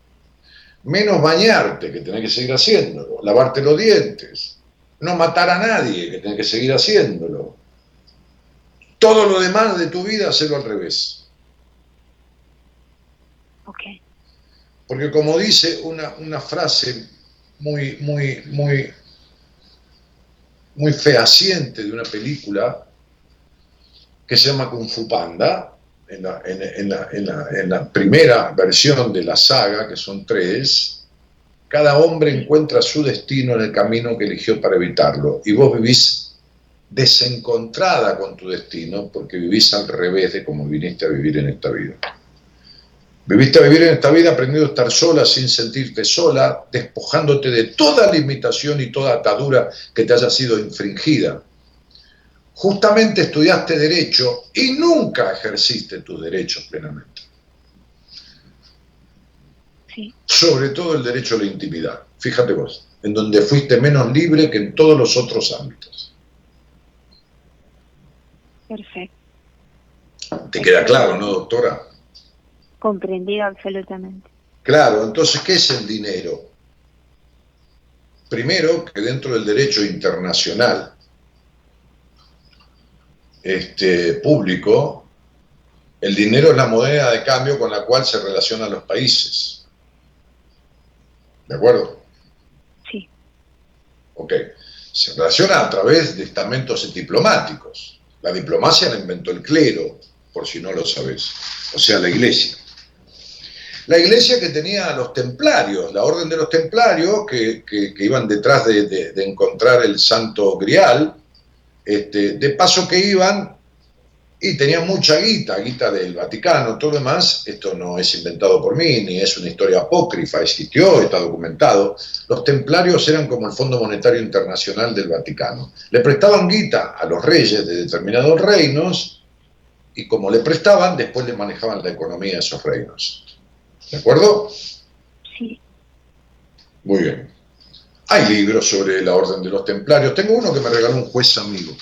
menos bañarte, que tenés que seguir haciéndolo, lavarte los dientes, no matar a nadie, que tenés que seguir haciéndolo. Todo lo demás de tu vida, hacerlo al revés. Porque como dice una, una frase muy, muy, muy, muy fehaciente de una película que se llama Kung Fu Panda, en la, primera versión de la saga, que son tres, cada hombre encuentra su destino en el camino que eligió para evitarlo. Y vos vivís desencontrada con tu destino porque vivís al revés de como viniste a vivir en esta vida. Viviste a vivir en esta vida aprendiendo a estar sola sin sentirte sola, despojándote de toda limitación y toda atadura que te haya sido infringida justamente estudiaste derecho y nunca ejerciste tus derechos plenamente.
Sí.
Sobre todo el derecho a la intimidad. Fíjate vos, en donde fuiste menos libre que en todos los otros ámbitos.
Perfecto.
¿Te queda claro, no, doctora?
Comprendido absolutamente.
Claro, entonces, ¿qué es el dinero? Primero, que dentro del derecho internacional este, público, El dinero es la moneda de cambio con la cual se relacionan los países. ¿De acuerdo?
Sí.
Ok. Se relaciona a través de estamentos diplomáticos. La diplomacia la inventó el clero, por si no lo sabes. O sea, la iglesia. La iglesia que tenía a los templarios, la orden de los templarios que, iban detrás de, encontrar el santo grial, este, de paso que iban y tenían mucha guita, guita del Vaticano, todo lo demás, esto no es inventado por mí, ni es una historia apócrifa, existió, está documentado. Los templarios eran como el Fondo Monetario Internacional del Vaticano. Le prestaban guita a los reyes de determinados reinos y como le prestaban, después le manejaban la economía de esos reinos. ¿De acuerdo?
Sí.
Muy bien. Hay libros sobre la orden de los templarios. Tengo uno que me regaló un juez amigo,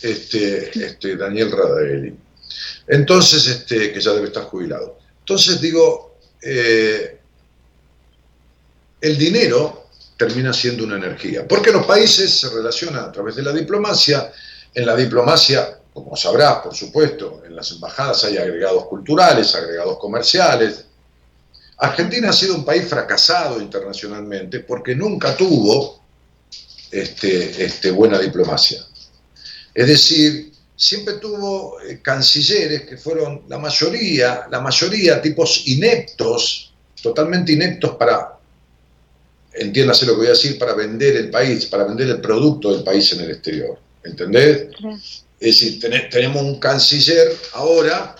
este, este Daniel Radaeli. Entonces, este, que ya debe estar jubilado. Entonces digo, eh, el dinero termina siendo una energía, porque los países se relacionan a través de la diplomacia. En la diplomacia, como sabrás, por supuesto, en las embajadas hay agregados culturales, agregados comerciales, Argentina ha sido un país fracasado internacionalmente porque nunca tuvo este, este, buena diplomacia. Es decir, siempre tuvo eh, cancilleres que fueron la mayoría, la mayoría tipos ineptos, totalmente ineptos para, entiéndase lo que voy a decir, para vender el país, para vender el producto del país en el exterior. ¿Entendés? Es decir, tenemos un canciller ahora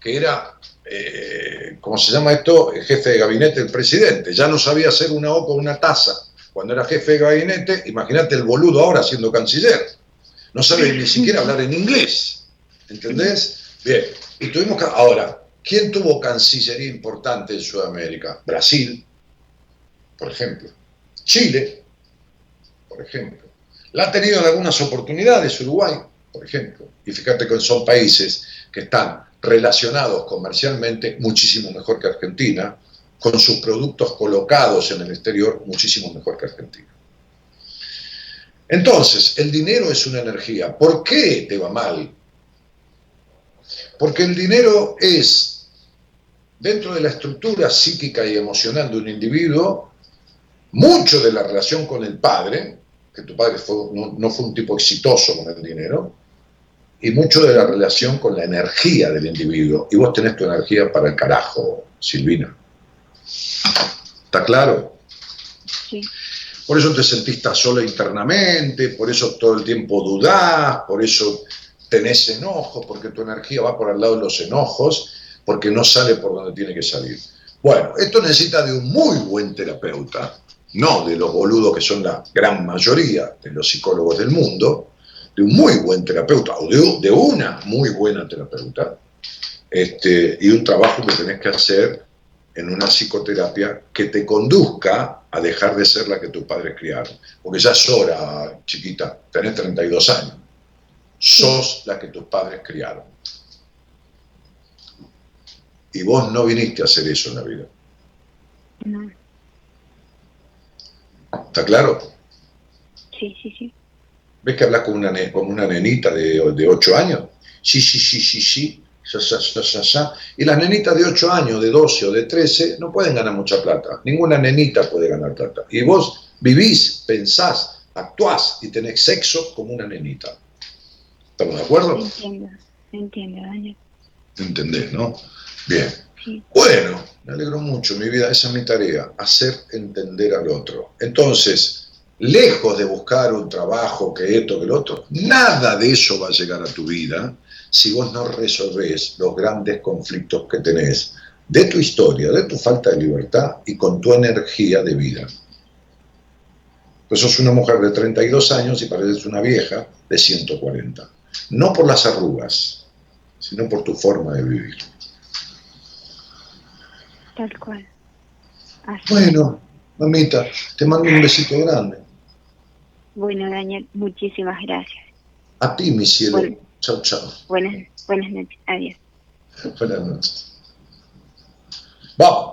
que era eh, ¿cómo se llama esto? Jefe de gabinete del presidente. Ya no sabía hacer una O con una taza cuando era jefe de gabinete. Imagínate el boludo ahora siendo canciller. No sabe ni siquiera hablar en inglés. ¿Entendés? Bien. Y tuvimos que. Ahora, ¿quién tuvo cancillería importante en Sudamérica? Brasil, por ejemplo. Chile, por ejemplo. La ha tenido en algunas oportunidades Uruguay, por ejemplo. Y fíjate que son países que están relacionados comercialmente muchísimo mejor que Argentina, con sus productos colocados en el exterior muchísimo mejor que Argentina. Entonces, el dinero es una energía. ¿Por qué te va mal? Porque el dinero es, dentro de la estructura psíquica y emocional de un individuo, mucho de la relación con el padre, que tu padre no, fue un tipo exitoso con el dinero, y mucho de la relación con la energía del individuo. Y vos tenés tu energía para el carajo, Silvina. ¿Está claro?
Sí.
Por eso te sentís tan sola internamente, por eso todo el tiempo dudás, por eso tenés enojo, porque tu energía va por al lado de los enojos, porque no sale por donde tiene que salir. Bueno, esto necesita de un muy buen terapeuta, no de los boludos que son la gran mayoría de los psicólogos del mundo, de un muy buen terapeuta o de, una muy buena terapeuta este, y un trabajo que tenés que hacer en una psicoterapia que te conduzca a dejar de ser la que tus padres criaron. Porque ya es hora, chiquita, tenés 32 años. Sos la que tus padres criaron. Y vos no viniste a hacer eso en la vida.
No.
¿Está claro?
Sí, sí, sí.
¿Ves que hablas con una, una nenita de, de 8 años? Sí, sí, sí, sí, sí. Y las nenitas de 8 años, de 12 o de 13 no pueden ganar mucha plata. Ninguna nenita puede ganar plata. Y vos vivís, pensás, actuás y tenés sexo como una nenita. ¿Estamos de acuerdo?
Entiendo, entiendo, Daniel.
¿Entendés, no? Bien. Bueno, me alegro mucho, mi vida, esa es mi tarea, hacer entender al otro. Entonces, lejos de buscar un trabajo que esto, que lo otro, nada de eso va a llegar a tu vida si vos no resolvés los grandes conflictos que tenés de tu historia, de tu falta de libertad y con tu energía de vida. Pues sos una mujer de 32 años y pareces una vieja de 140. No por las arrugas, sino por tu forma de vivir.
Tal cual.
Bueno, mamita, te mando un besito grande.
Bueno, Daniel, muchísimas gracias.
A ti, mi cielo. chao, chao.
Buenas, buenas noches. Adiós.
Buenas noches. Vamos.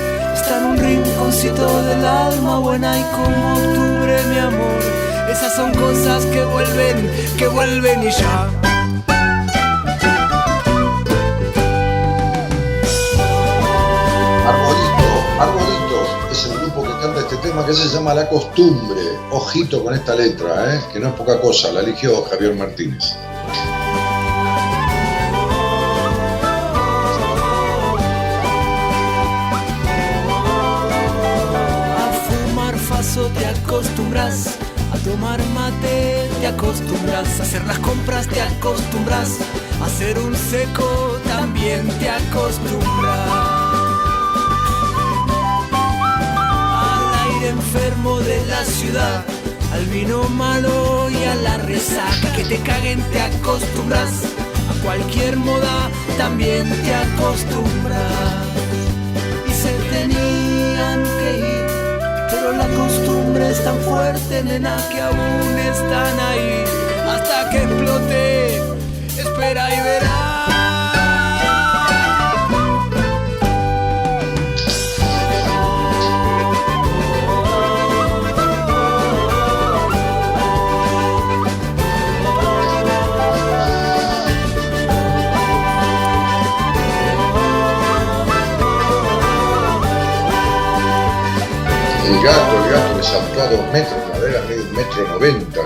en un rinconcito del alma buena y como octubre mi amor. Esas son cosas que vuelven, que vuelven y ya.
Arbolito, Arbolito es el grupo que canta este tema que se llama La Costumbre. Ojito con esta letra, ¿eh? que no es poca cosa, la eligió Javier Martínez.
Te acostumbras, a tomar mate te acostumbras, a hacer las compras te acostumbras, a hacer un seco también te acostumbras. Al aire enfermo de la ciudad, al vino malo y a la resaca que te caguen te acostumbras, a cualquier moda también te acostumbras. Y se tenían que ir la costumbre es tan fuerte, nena, que aún están ahí hasta que explote. Espera y verás.
El gato, el gato le saltó a dos metros, la vera medio un metro noventa,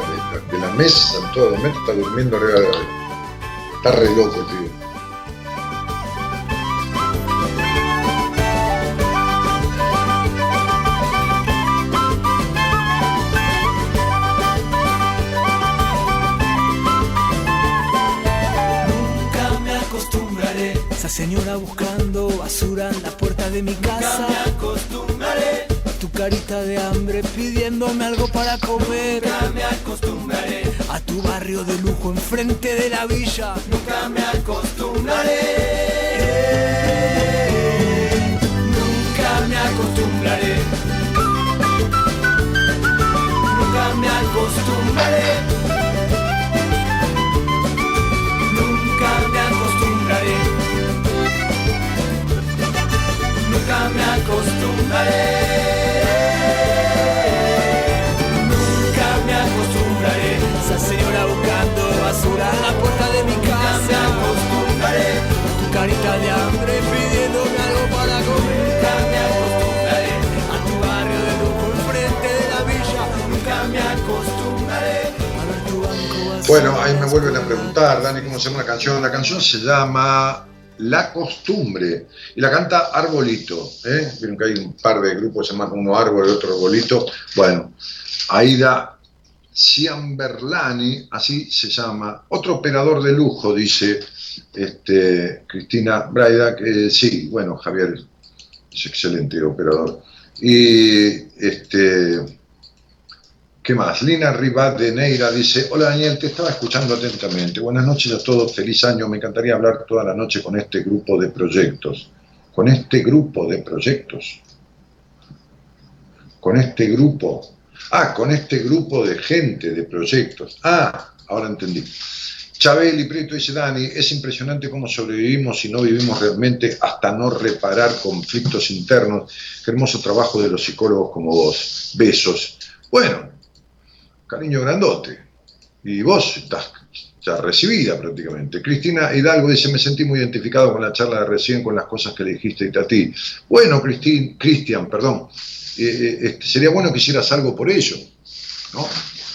de, la mesa saltó a dos metros, está durmiendo arriba de la Está re loco, tío.
Acostumbraré. Esa señora buscando basura en la puerta de mi comer.
Nunca me acostumbraré
a tu barrio de lujo enfrente de la villa.
Nunca me acostumbraré. Nunca me acostumbraré. Nunca me acostumbraré. Nunca me acostumbraré. Nunca me acostumbraré.
Basura en la puerta de mi casa.
me acostumbraré.
Tu carita de hambre pidiéndome algo para comer.
Nunca me acostumbraré.
A tu barrio de lujo enfrente de la villa.
Nunca me acostumbraré.
A ver tu banco
Bueno, ahí me vuelven a preguntar, Dani, ¿cómo se llama la canción? La canción se llama La Costumbre y la canta Arbolito. ¿eh? Vieron que hay un par de grupos, se llaman uno Árbol, y otro Arbolito. Bueno, Aida Ciamberlani, así se llama, otro operador de lujo, dice este, Cristina Braida, que sí, bueno, Javier es excelente operador. Y este, ¿qué más? Lina Rivat de Neira dice, hola Daniel, te estaba escuchando atentamente. Buenas noches a todos, feliz año. Me encantaría hablar toda la noche con este grupo de proyectos. Con este grupo de proyectos. Con este grupo Ah, con este grupo de gente, de proyectos. Ah, ahora entendí. Chabel y Prieto dice, Dani, es impresionante cómo sobrevivimos y no vivimos realmente hasta no reparar conflictos internos. Qué hermoso trabajo de los psicólogos como vos. Besos. Bueno, cariño grandote. Y vos estás, ya recibida prácticamente. Cristina Hidalgo dice, me sentí muy identificado con la charla de recién, con las cosas que le dijiste a ti. Bueno, Cristian, perdón, eh, eh, este, sería bueno que hicieras algo por ello, ¿no?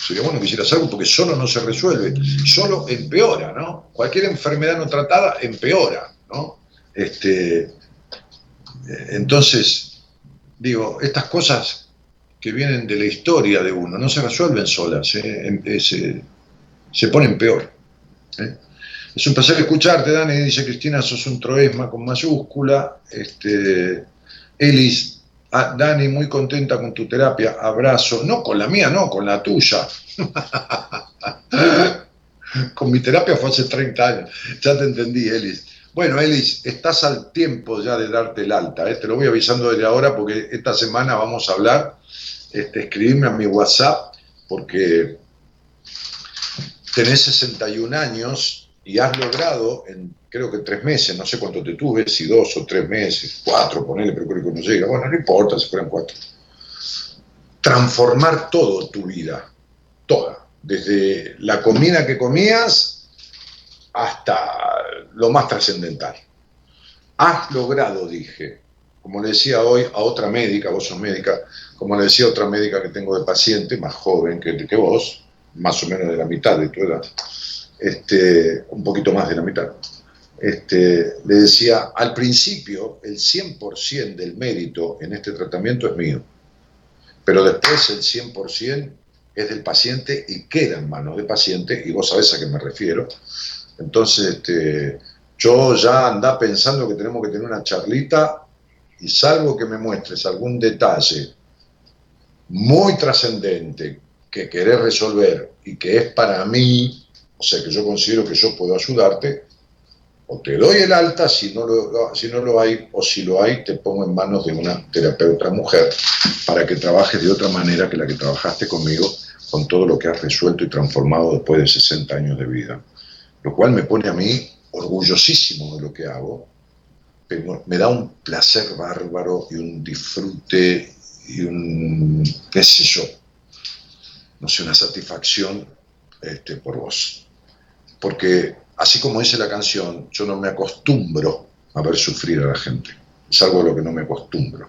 Sería bueno que hicieras algo porque solo no se resuelve, solo empeora, ¿no? Cualquier enfermedad no tratada empeora, ¿no? Este, eh, entonces, digo, estas cosas que vienen de la historia de uno no se resuelven solas, em, se, se ponen peor. ¿eh? Es un placer escucharte, Dani, dice Cristina, sos un troesma con mayúscula. Este, Elis, ah, Dani, muy contenta con tu terapia, abrazo. No, con la mía, no, con la tuya. con mi terapia fue hace 30 años. Ya te entendí, Elis. Bueno, Elis, estás al tiempo ya de darte el alta. ¿eh? Te lo voy avisando desde ahora porque esta semana vamos a hablar. Este, escribirme a mi WhatsApp porque tenés 61 años y has logrado en creo que tres meses, no sé cuánto te tuve, si dos o tres meses, cuatro, ponele, pero creo que no llega, bueno, no importa si fueran cuatro, transformar todo tu vida, toda, desde la comida que comías hasta lo más trascendental. Has logrado, dije, como le decía hoy a otra médica, vos sos médica, como le decía a otra médica que tengo de paciente, más joven que, que vos, más o menos de la mitad de tu edad, este, un poquito más de la mitad, este, le decía, al principio el 100% del mérito en este tratamiento es mío, pero después el 100% es del paciente y queda en manos del paciente, y vos sabés a qué me refiero. Entonces, este, yo ya anda pensando que tenemos que tener una charlita y salvo que me muestres algún detalle muy trascendente que querés resolver y que es para mí, o sea que yo considero que yo puedo ayudarte, o te doy el alta si no lo, si no lo hay, o si lo hay, te pongo en manos de una terapeuta mujer para que trabajes de otra manera que la que trabajaste conmigo, con todo lo que has resuelto y transformado después de 60 años de vida. Lo cual me pone a mí orgullosísimo de lo que hago, pero me da un placer bárbaro y un disfrute y un, qué sé yo, no sé, una satisfacción este, por vos. Porque así como dice la canción, yo no me acostumbro a ver sufrir a la gente. Es algo a lo que no me acostumbro.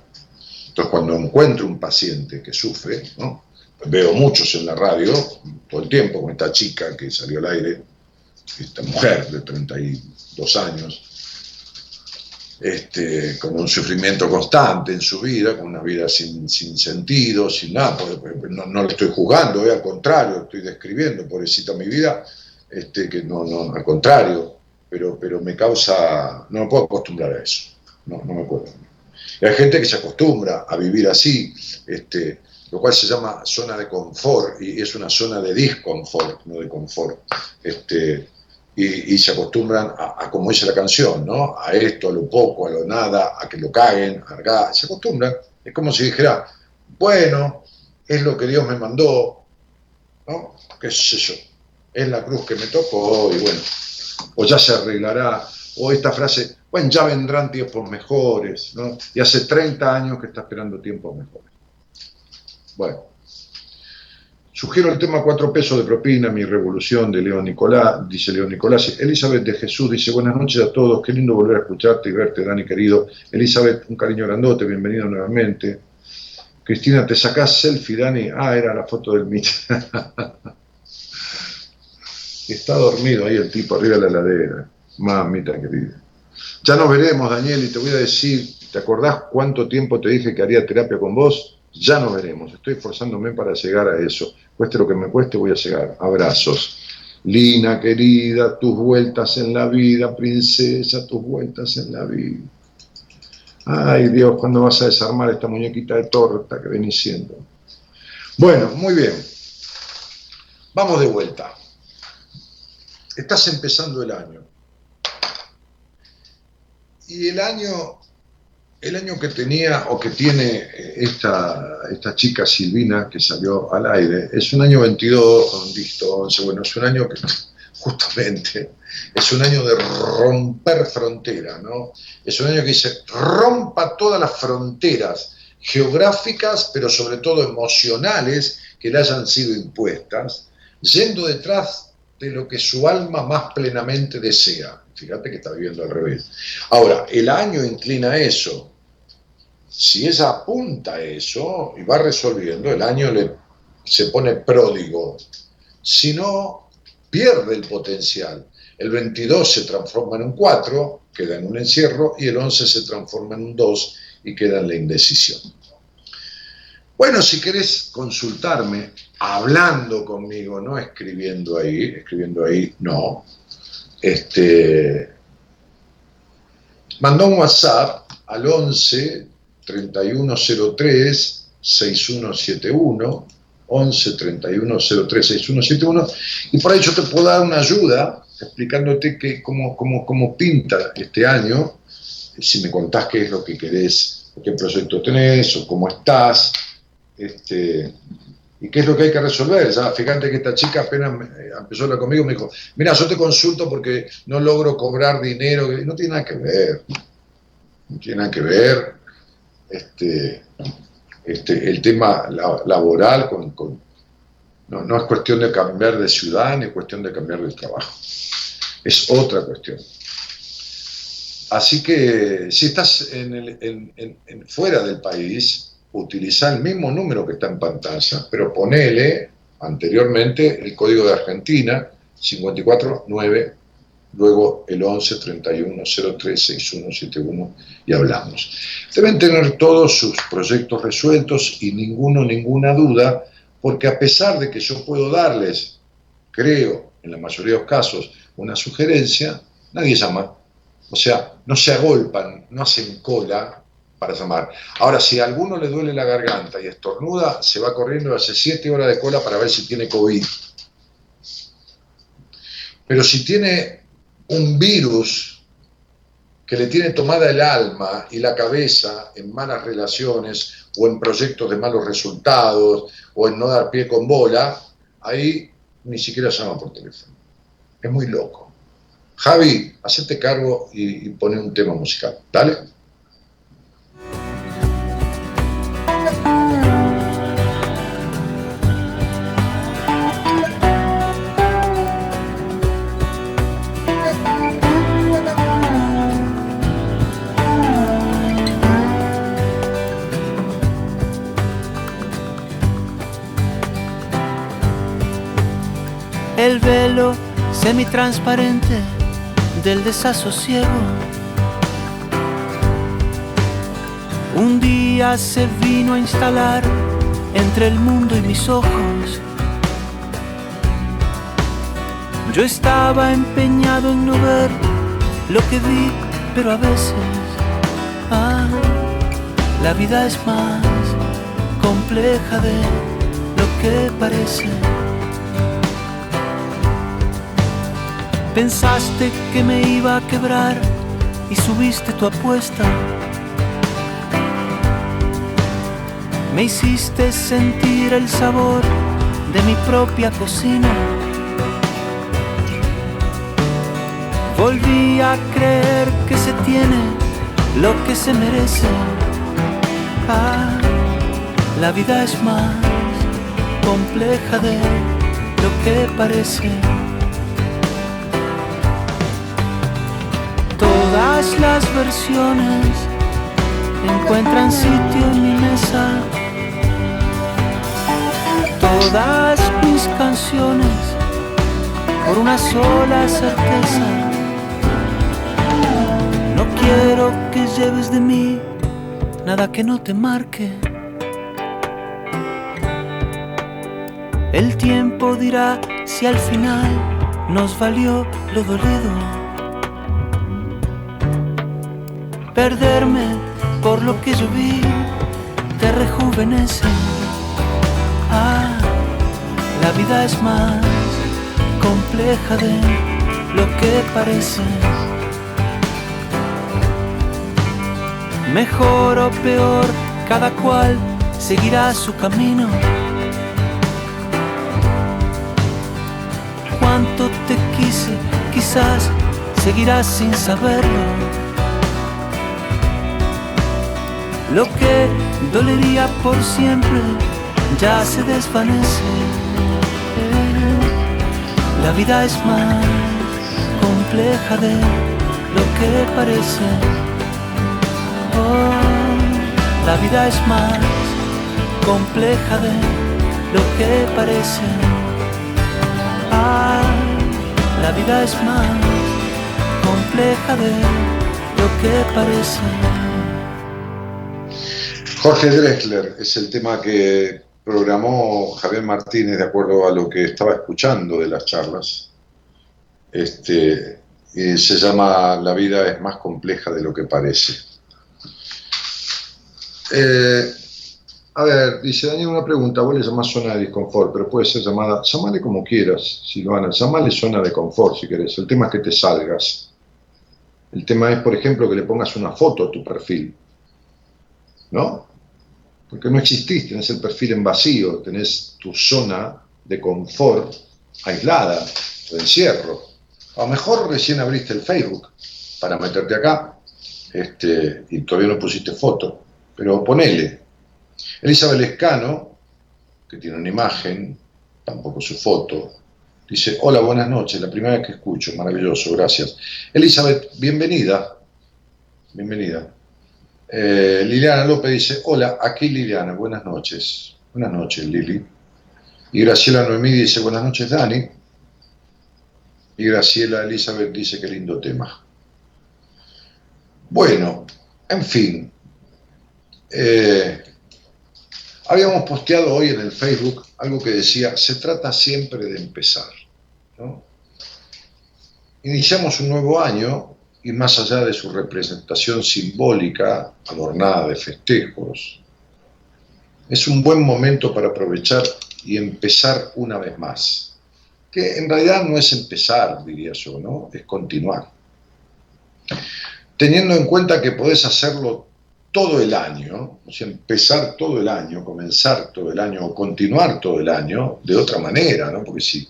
Entonces cuando encuentro un paciente que sufre, veo muchos en la radio todo el tiempo, con esta chica que salió al aire, esta mujer de 32 años, este, con un sufrimiento constante en su vida, con una vida sin, sentido, sin nada, no, no lo estoy juzgando, eh, al contrario, estoy describiendo, pobrecita mi vida, este, que no, no, al contrario, pero, pero me causa, no me puedo acostumbrar a eso, no, no me puedo. Y hay gente que se acostumbra a vivir así, este, lo cual se llama zona de confort y es una zona de disconfort, no de confort. Este, y, se acostumbran a, como dice la canción, ¿no? A esto, a lo poco, a lo nada, a que lo caguen, a acá, se acostumbran. Es como si dijera, bueno, es lo que Dios me mandó, ¿no? ¿Qué sé yo? Es la cruz que me tocó y bueno, o ya se arreglará, o esta frase, bueno, ya vendrán tiempos mejores, ¿no? Y hace 30 años que está esperando tiempos mejores. Bueno, Sugiero el tema cuatro pesos de propina, mi revolución de León Nicolás, dice León Nicolás. Elizabeth de Jesús dice, buenas noches a todos, qué lindo volver a escucharte y verte, Dani querido. Elizabeth, un cariño grandote, bienvenido nuevamente. Cristina, ¿te sacás selfie, Dani? Ah, era la foto del Mitch. Está dormido ahí el tipo arriba de la ladera. Mamita querida. Ya nos veremos, Daniel, y te voy a decir, ¿te acordás cuánto tiempo te dije que haría terapia con vos? Ya nos veremos, estoy esforzándome para llegar a eso. Cueste lo que me cueste, voy a llegar. Abrazos. Lina, querida, tus vueltas en la vida, princesa, tus vueltas en la vida. Ay Dios, ¿cuándo vas a desarmar esta muñequita de torta que venís siendo? Bueno, muy bien. Vamos de vuelta. Estás empezando el año. Y el año el año que tenía o que tiene eh, esta, esta chica Silvina que salió al aire es un año 22, con dígito 11, bueno, es un año que justamente es un año de romper fronteras, ¿no? Es un año que dice, rompa todas las fronteras geográficas, pero sobre todo emocionales que le hayan sido impuestas, yendo detrás de lo que su alma más plenamente desea. Fíjate que está viviendo al revés. Ahora, el año inclina eso. Si ella apunta a eso y va resolviendo, el año le, se pone pródigo. Si no, pierde el potencial. El 22 se transforma en un 4, queda en un encierro, y el 11 se transforma en un 2 y queda en la indecisión. Bueno, si querés consultarme, hablando conmigo, no escribiendo ahí, escribiendo ahí, no. Este, mandó un WhatsApp al 11 3103 6171, 11 3103 6171, y por ahí yo te puedo dar una ayuda explicándote que, cómo, cómo, cómo pinta este año, si me contás qué es lo que querés, qué proyecto tenés o cómo estás, este, ¿Y qué es lo que hay que resolver? Ya, fíjate que esta chica apenas eh, empezó a hablar conmigo, me dijo, mira, yo te consulto porque no logro cobrar dinero. No tiene nada que ver. No tiene nada que ver este, este, el tema laboral con... no, no es cuestión de cambiar de ciudad ni es cuestión de cambiar de trabajo. Es otra cuestión. Así que si estás en fuera del país, utilizar el mismo número que está en pantalla, pero ponele anteriormente el código de Argentina, 549, luego el 11 31 03 6171 y hablamos. Deben tener todos sus proyectos resueltos y ninguno, ninguna duda, porque a pesar de que yo puedo darles, creo, en la mayoría de los casos, una sugerencia, nadie llama. O sea, no se agolpan, no hacen cola para llamar. Ahora, si a alguno le duele la garganta y estornuda, se va corriendo hace siete horas de cola para ver si tiene COVID. Pero si tiene un virus que le tiene tomada el alma y la cabeza en malas relaciones o en proyectos de malos resultados o en no dar pie con bola, ahí ni siquiera llama por teléfono. Es muy loco. Javi, hacete cargo y, y pone un tema musical. ¿Dale?
El velo semitransparente del desasosiego. Un día se vino a instalar entre el mundo y mis ojos. Yo estaba empeñado en no ver lo que vi, pero a veces, ah, la vida es más compleja de lo que parece. Pensaste que me iba a quebrar y subiste tu apuesta. Me hiciste sentir el sabor de mi propia cocina. Volví a creer que se tiene lo que se merece. Ah, la vida es más compleja de lo que parece. Todas las versiones encuentran sitio en mi mesa. Todas mis canciones por una sola certeza. No quiero que lleves de mí nada que no te marque. El tiempo dirá si al final nos valió lo dolido. Perderme por lo que yo vi te rejuvenece. Ah, la vida es más compleja de lo que parece. Mejor o peor, cada cual seguirá su camino. Cuánto te quise, quizás seguirás sin saberlo Lo que dolería por siempre ya se desvanece. La vida es más compleja de lo que parece. Oh, la vida es más compleja de lo que parece. Ah, la vida es más compleja de lo que parece.
Jorge Drexler es el tema que programó Javier Martínez de acuerdo a lo que estaba escuchando de las charlas. Este, se llama La vida es más compleja de lo que parece. Eh, a ver, dice Daniel una pregunta, vos le llamás zona de disconfort, pero puede ser llamada, llamale como quieras, Silvana, llamale zona de confort si querés, el tema es que te salgas. El tema es, por ejemplo, que le pongas una foto a tu perfil, ¿no? Porque no existís, tenés el perfil en vacío, tenés tu zona de confort aislada, de encierro. A lo mejor recién abriste el Facebook para meterte acá este, y todavía no pusiste foto, pero ponele. Elizabeth Escano, que tiene una imagen, tampoco su foto, dice, hola, buenas noches, la primera vez que escucho, maravilloso, gracias. Elizabeth, bienvenida, bienvenida. Eh, Liliana López dice, hola, aquí Liliana, buenas noches. Buenas noches, Lili. Y Graciela Noemí dice, buenas noches, Dani. Y Graciela Elizabeth dice, qué lindo tema. Bueno, en fin. Eh, habíamos posteado hoy en el Facebook algo que decía, se trata siempre de empezar. Iniciamos un nuevo año y más allá de su representación simbólica, adornada de festejos, es un buen momento para aprovechar y empezar una vez más. Que en realidad no es empezar, diría yo, ¿no? Es continuar. Teniendo en cuenta que podés hacerlo todo el año, o sea, empezar todo el año, comenzar todo el año o continuar todo el año de otra manera, ¿no? Porque si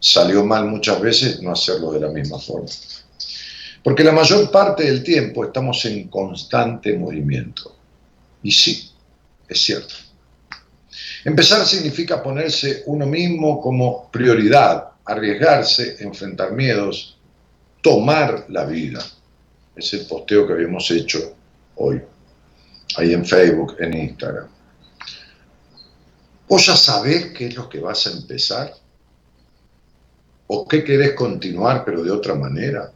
salió mal muchas veces, no hacerlo de la misma forma. Porque la mayor parte del tiempo estamos en constante movimiento. Y sí, es cierto. Empezar significa ponerse uno mismo como prioridad, arriesgarse, enfrentar miedos, tomar la vida. Es el posteo que habíamos hecho hoy, ahí en Facebook, en Instagram. ¿Vos ya sabés qué es lo que vas a empezar? ¿O qué querés continuar pero de otra manera?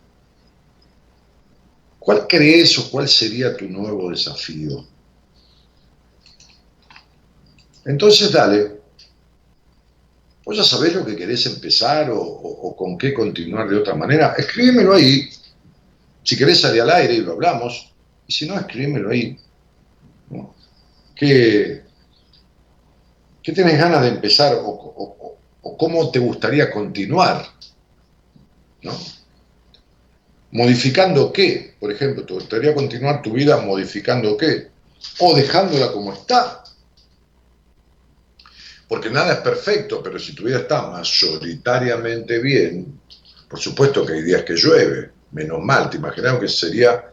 ¿Cuál crees o cuál sería tu nuevo desafío? Entonces, dale. Vos ya sabés lo que querés empezar o, con qué continuar de otra manera. Escríbemelo ahí. Si querés salir al aire y lo hablamos. Y si no, escríbemelo ahí. ¿Qué, ¿Qué tenés ganas de empezar o, o cómo te gustaría continuar? ¿No? ¿Modificando qué? Por ejemplo, ¿te gustaría continuar tu vida modificando qué? O dejándola como está. Porque nada es perfecto, pero si tu vida está mayoritariamente bien, por supuesto que hay días que llueve, menos mal, te imaginas que sería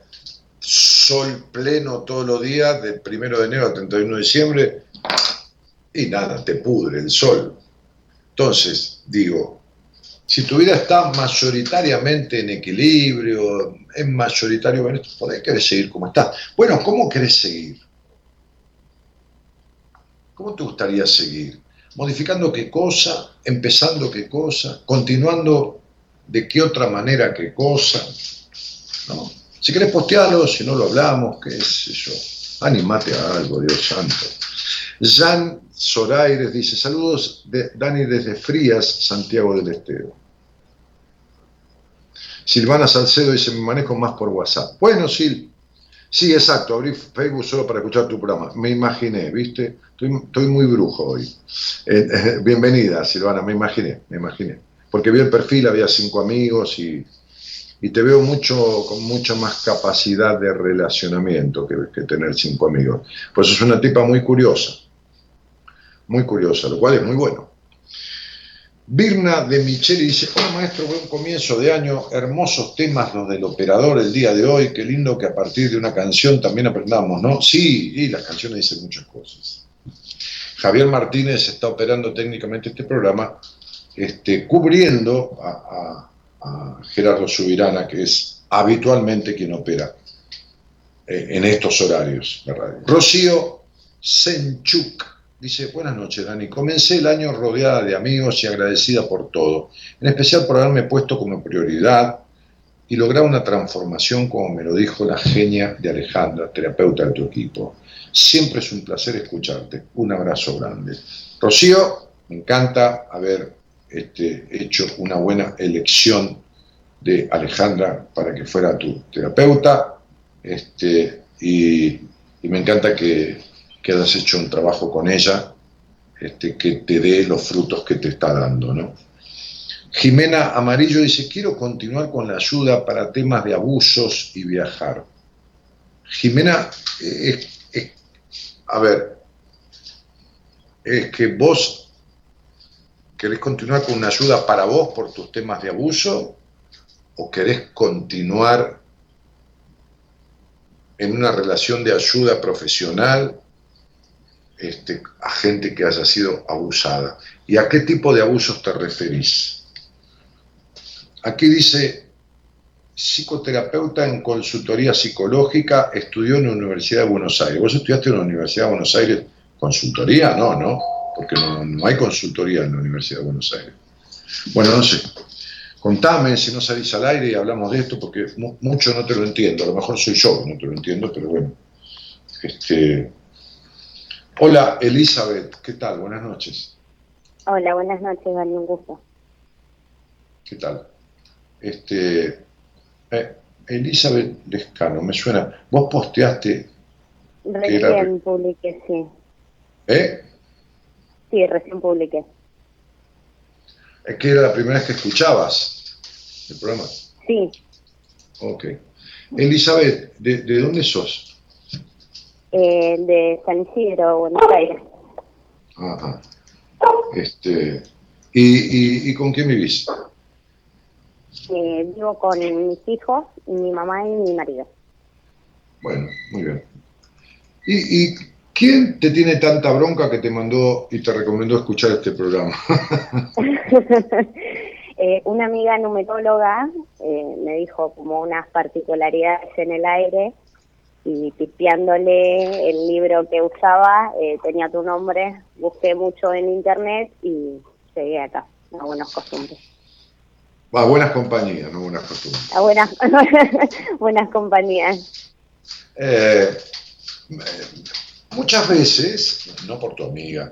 sol pleno todos los días, del 1 de enero al 31 de diciembre, y nada, te pudre el sol. Entonces, digo, si tu vida está mayoritariamente en equilibrio, es mayoritario, bueno, podés querer seguir como está. Bueno, ¿cómo querés seguir? ¿Cómo te gustaría seguir? ¿Modificando qué cosa? ¿Empezando qué cosa? ¿Continuando de qué otra manera qué cosa? Si querés postearlo, si no lo hablamos, qué sé yo. Animate a algo, Dios santo. Jan Zoraires dice, saludos de Dani desde Frías, Santiago del Estero. Silvana Salcedo dice, me manejo más por WhatsApp. Bueno, Sil, sí, exacto, abrí Facebook solo para escuchar tu programa. Me imaginé, ¿viste? Estoy, muy brujo hoy. Eh, eh, bienvenida, Silvana, me imaginé, me imaginé. Porque vi el perfil, había cinco amigos y, te veo mucho, con mucha más capacidad de relacionamiento que, que tener cinco amigos. Pues es una tipa muy curiosa muy curiosa, lo cual es muy bueno. Birna de Micheli dice, hola maestro, buen comienzo de año, hermosos temas los del operador el día de hoy, qué lindo que a partir de una canción también aprendamos, ¿no? Sí, y las canciones dicen muchas cosas. Javier Martínez está operando técnicamente este programa este, cubriendo a, Gerardo Subirana, que es habitualmente quien opera eh, en estos horarios de radio. Rocío Senchuk dice, buenas noches Dani, comencé el año rodeada de amigos y agradecida por todo, en especial por haberme puesto como prioridad y lograr una transformación como me lo dijo la genia de Alejandra, terapeuta de tu equipo. Siempre es un placer escucharte. Un abrazo grande. Rocío, me encanta haber este, hecho una buena elección de Alejandra para que fuera tu terapeuta. Este, y, me encanta que, que, hayas hecho un trabajo con ella este, que te dé los frutos que te está dando. ¿no? Jimena Amarillo dice, quiero continuar con la ayuda para temas de abusos y viajar. Jimena, eh, a ver, es que vos querés continuar con una ayuda para vos por tus temas de abuso o querés continuar en una relación de ayuda profesional este, a gente que haya sido abusada. ¿Y a qué tipo de abusos te referís? Aquí dice psicoterapeuta en consultoría psicológica, estudió en la Universidad de Buenos Aires. ¿Vos estudiaste en la Universidad de Buenos Aires consultoría? No, no, porque no, hay consultoría en la Universidad de Buenos Aires. Bueno, no sé. Contame si no salís al aire y hablamos de esto, porque mucho no te lo entiendo. A lo mejor soy yo no te lo entiendo, pero bueno. Este... Hola, Elizabeth, ¿qué tal? Buenas noches.
Hola, buenas noches, Dani, un gusto.
¿Qué tal? Este, eh, Elizabeth Lescano, me suena. Vos posteaste.
Recién publiqué, sí.
¿Eh?
Sí, recién publiqué.
Es que era la primera vez que escuchabas el programa.
Sí.
Ok. Elizabeth, ¿de, dónde sos?
Eh, de San Isidro, Buenos Aires.
Ajá. Este, ¿y, y, y con quién vivís?
Eh, vivo con mis hijos, mi mamá y mi marido.
Bueno, muy bien. ¿Y, quién te tiene tanta bronca que te mandó y te recomendó escuchar este programa?
Eh, una amiga numeróloga eh, me dijo como unas particularidades en el aire y tipeándole el libro que usaba, tenía tu nombre, busqué mucho en internet y llegué acá, a buenas costumbres.
A buenas compañías, no buenas costumbres.
A buenas, buenas compañías.
Eh, muchas veces, no por tu amiga,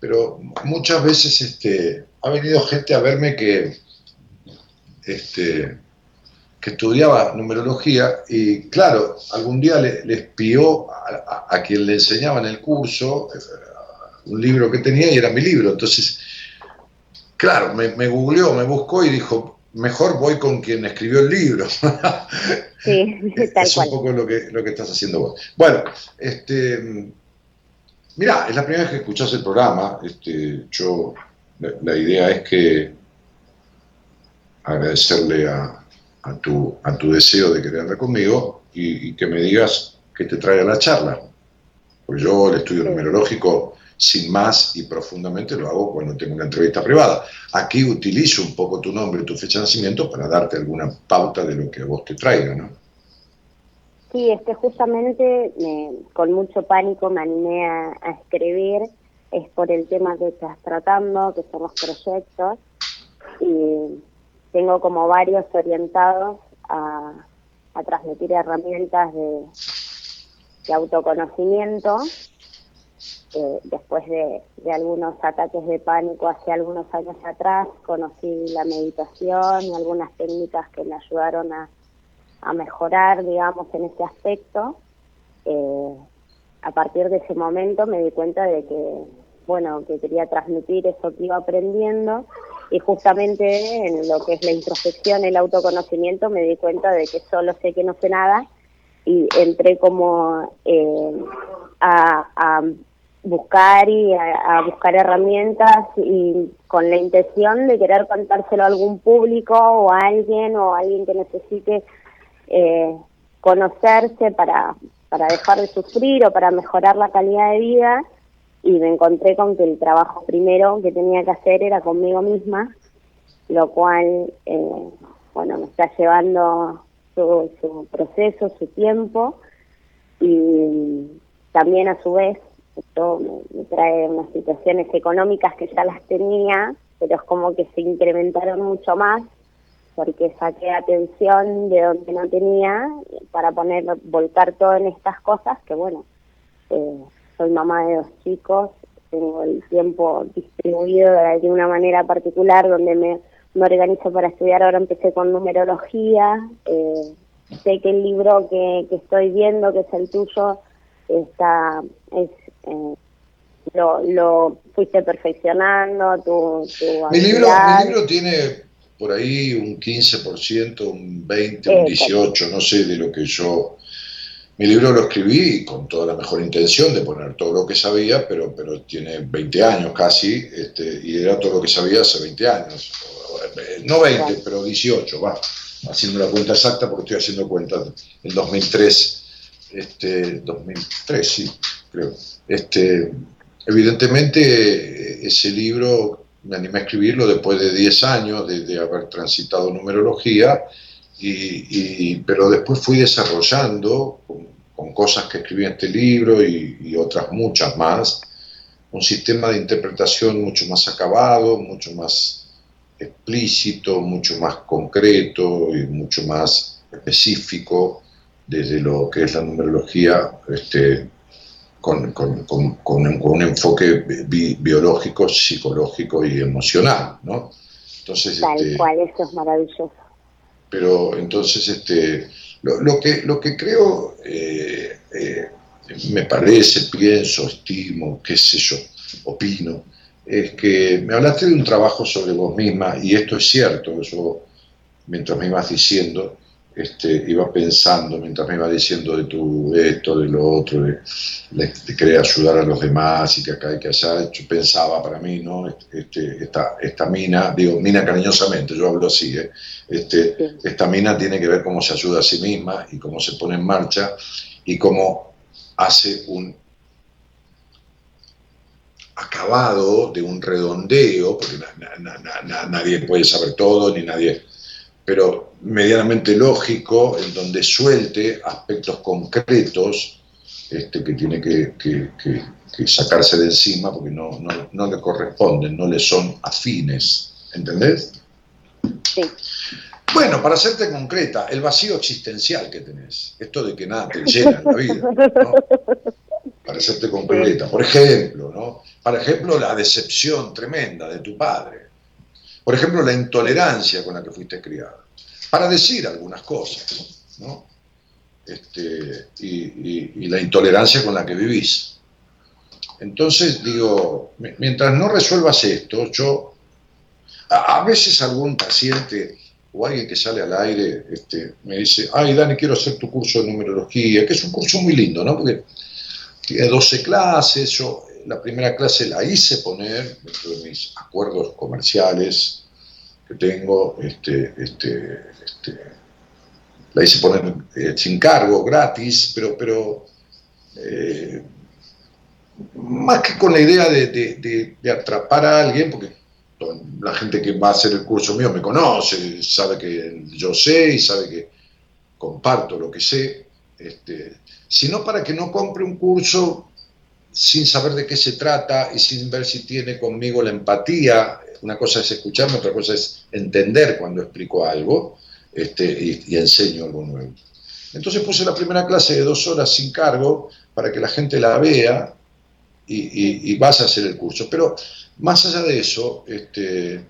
pero muchas veces este, ha venido gente a verme que, este, que estudiaba numerología y claro, algún día le, espió a, a, quien le enseñaba en el curso eh, un libro que tenía y era mi libro. Entonces, Claro, me, me googleó, me buscó y dijo, mejor voy con quien escribió el libro.
Sí, tal
es un poco lo que, lo que estás haciendo vos. Bueno, este, mira, es la primera vez que escuchás el programa. Este, yo, la, idea es que agradecerle a, tu, a tu deseo de querer conmigo y, y, que me digas que te traiga la charla. Pues yo el estudio numerológico sin más y profundamente lo hago cuando tengo una entrevista privada. Aquí utilizo un poco tu nombre y tu fecha de nacimiento para darte alguna pauta de lo que a vos te traiga, ¿no?
Sí, es que justamente con mucho pánico me animé a, escribir, es por el tema que estás tratando, que son los proyectos, y tengo como varios orientados a, transmitir herramientas de, autoconocimiento eh, después de, algunos ataques de pánico hace algunos años atrás, conocí la meditación y algunas técnicas que me ayudaron a, mejorar, digamos, en ese aspecto. Eh, a partir de ese momento me di cuenta de que, bueno, que quería transmitir eso que iba aprendiendo y justamente en lo que es la introspección, el autoconocimiento, me di cuenta de que solo sé que no sé nada y entré como eh, a buscar y a, buscar herramientas y con la intención de querer contárselo a algún público o a alguien o a alguien que necesite eh, conocerse para, para dejar de sufrir o para mejorar la calidad de vida y me encontré con que el trabajo primero que tenía que hacer era conmigo misma, lo cual, eh, bueno, me está llevando su, su proceso, su tiempo y también a su vez esto me, trae unas situaciones económicas que ya las tenía, pero es como que se incrementaron mucho más porque saqué atención de donde no tenía para poner, volcar todo en estas cosas que bueno, eh, soy mamá de dos chicos, tengo el tiempo distribuido de una manera particular donde me, me organizo para estudiar, ahora empecé con numerología, eh, sé que el libro que, que estoy viendo, que es el tuyo, está es eh, lo, lo fuiste perfeccionando tu,
mi libro mi libro tiene por ahí un 15%, un 20, un 18, no sé de lo que yo mi libro lo escribí con toda la mejor intención de poner todo lo que sabía, pero, pero tiene 20 años casi, este, y era todo lo que sabía hace 20 años. No 20, pero 18, va, haciendo la cuenta exacta porque estoy haciendo cuenta en 2003, este, 2003, sí, creo. Este, evidentemente ese libro me animé a escribirlo después de 10 años de, haber transitado numerología, y, pero después fui desarrollando cosas que escribí en este libro y, otras muchas más, un sistema de interpretación mucho más acabado, mucho más explícito, mucho más concreto y mucho más específico desde lo que es la numerología este, con, con, con, un, enfoque biológico, psicológico y emocional, ¿no?
Entonces, Tal este, cual, eso es maravilloso.
Pero entonces, este, lo, que, lo que creo, eh, eh, me parece, pienso, estimo, qué sé yo, opino, es que me hablaste de un trabajo sobre vos misma, y esto es cierto, eso mientras me ibas diciendo, este, iba pensando mientras me iba diciendo de tu esto, de lo otro, de, querer ayudar a los demás y que acá hay que allá, yo pensaba para mí, ¿no? Este, esta, esta mina, digo, mina cariñosamente, yo hablo así, ¿eh? este, esta mina tiene que ver cómo se ayuda a sí misma y cómo se pone en marcha y cómo hace un acabado de un redondeo, porque nadie puede saber todo, ni nadie pero medianamente lógico, en donde suelte aspectos concretos este, que tiene que, sacarse de encima porque no, le corresponden, no le son afines. ¿Entendés?
Sí.
Bueno, para hacerte concreta, el vacío existencial que tenés, esto de que nada te llena en la vida, para hacerte concreta. Por ejemplo, ¿no? Por ejemplo, la decepción tremenda de tu padre por ejemplo, la intolerancia con la que fuiste criada, para decir algunas cosas, ¿no? Este, y, la intolerancia con la que vivís. Entonces, digo, mientras no resuelvas esto, yo, a, veces algún paciente o alguien que sale al aire este, me dice, ay, Dani, quiero hacer tu curso de numerología, que es un curso muy lindo, ¿no? Porque tiene 12 clases, yo la primera clase la hice poner dentro de mis acuerdos comerciales que tengo, este, este, este la hice poner eh, sin cargo, gratis, pero, pero eh, más que con la idea de, atrapar a alguien, porque la gente que va a hacer el curso mío me conoce, sabe que yo sé y sabe que comparto lo que sé, este, sino para que no compre un curso sin saber de qué se trata y sin ver si tiene conmigo la empatía. Una cosa es escucharme, otra cosa es entender cuando explico algo este, y, enseño algo nuevo. Entonces puse la primera clase de dos horas sin cargo para que la gente la vea y, vas a hacer el curso. Pero más allá de eso, este,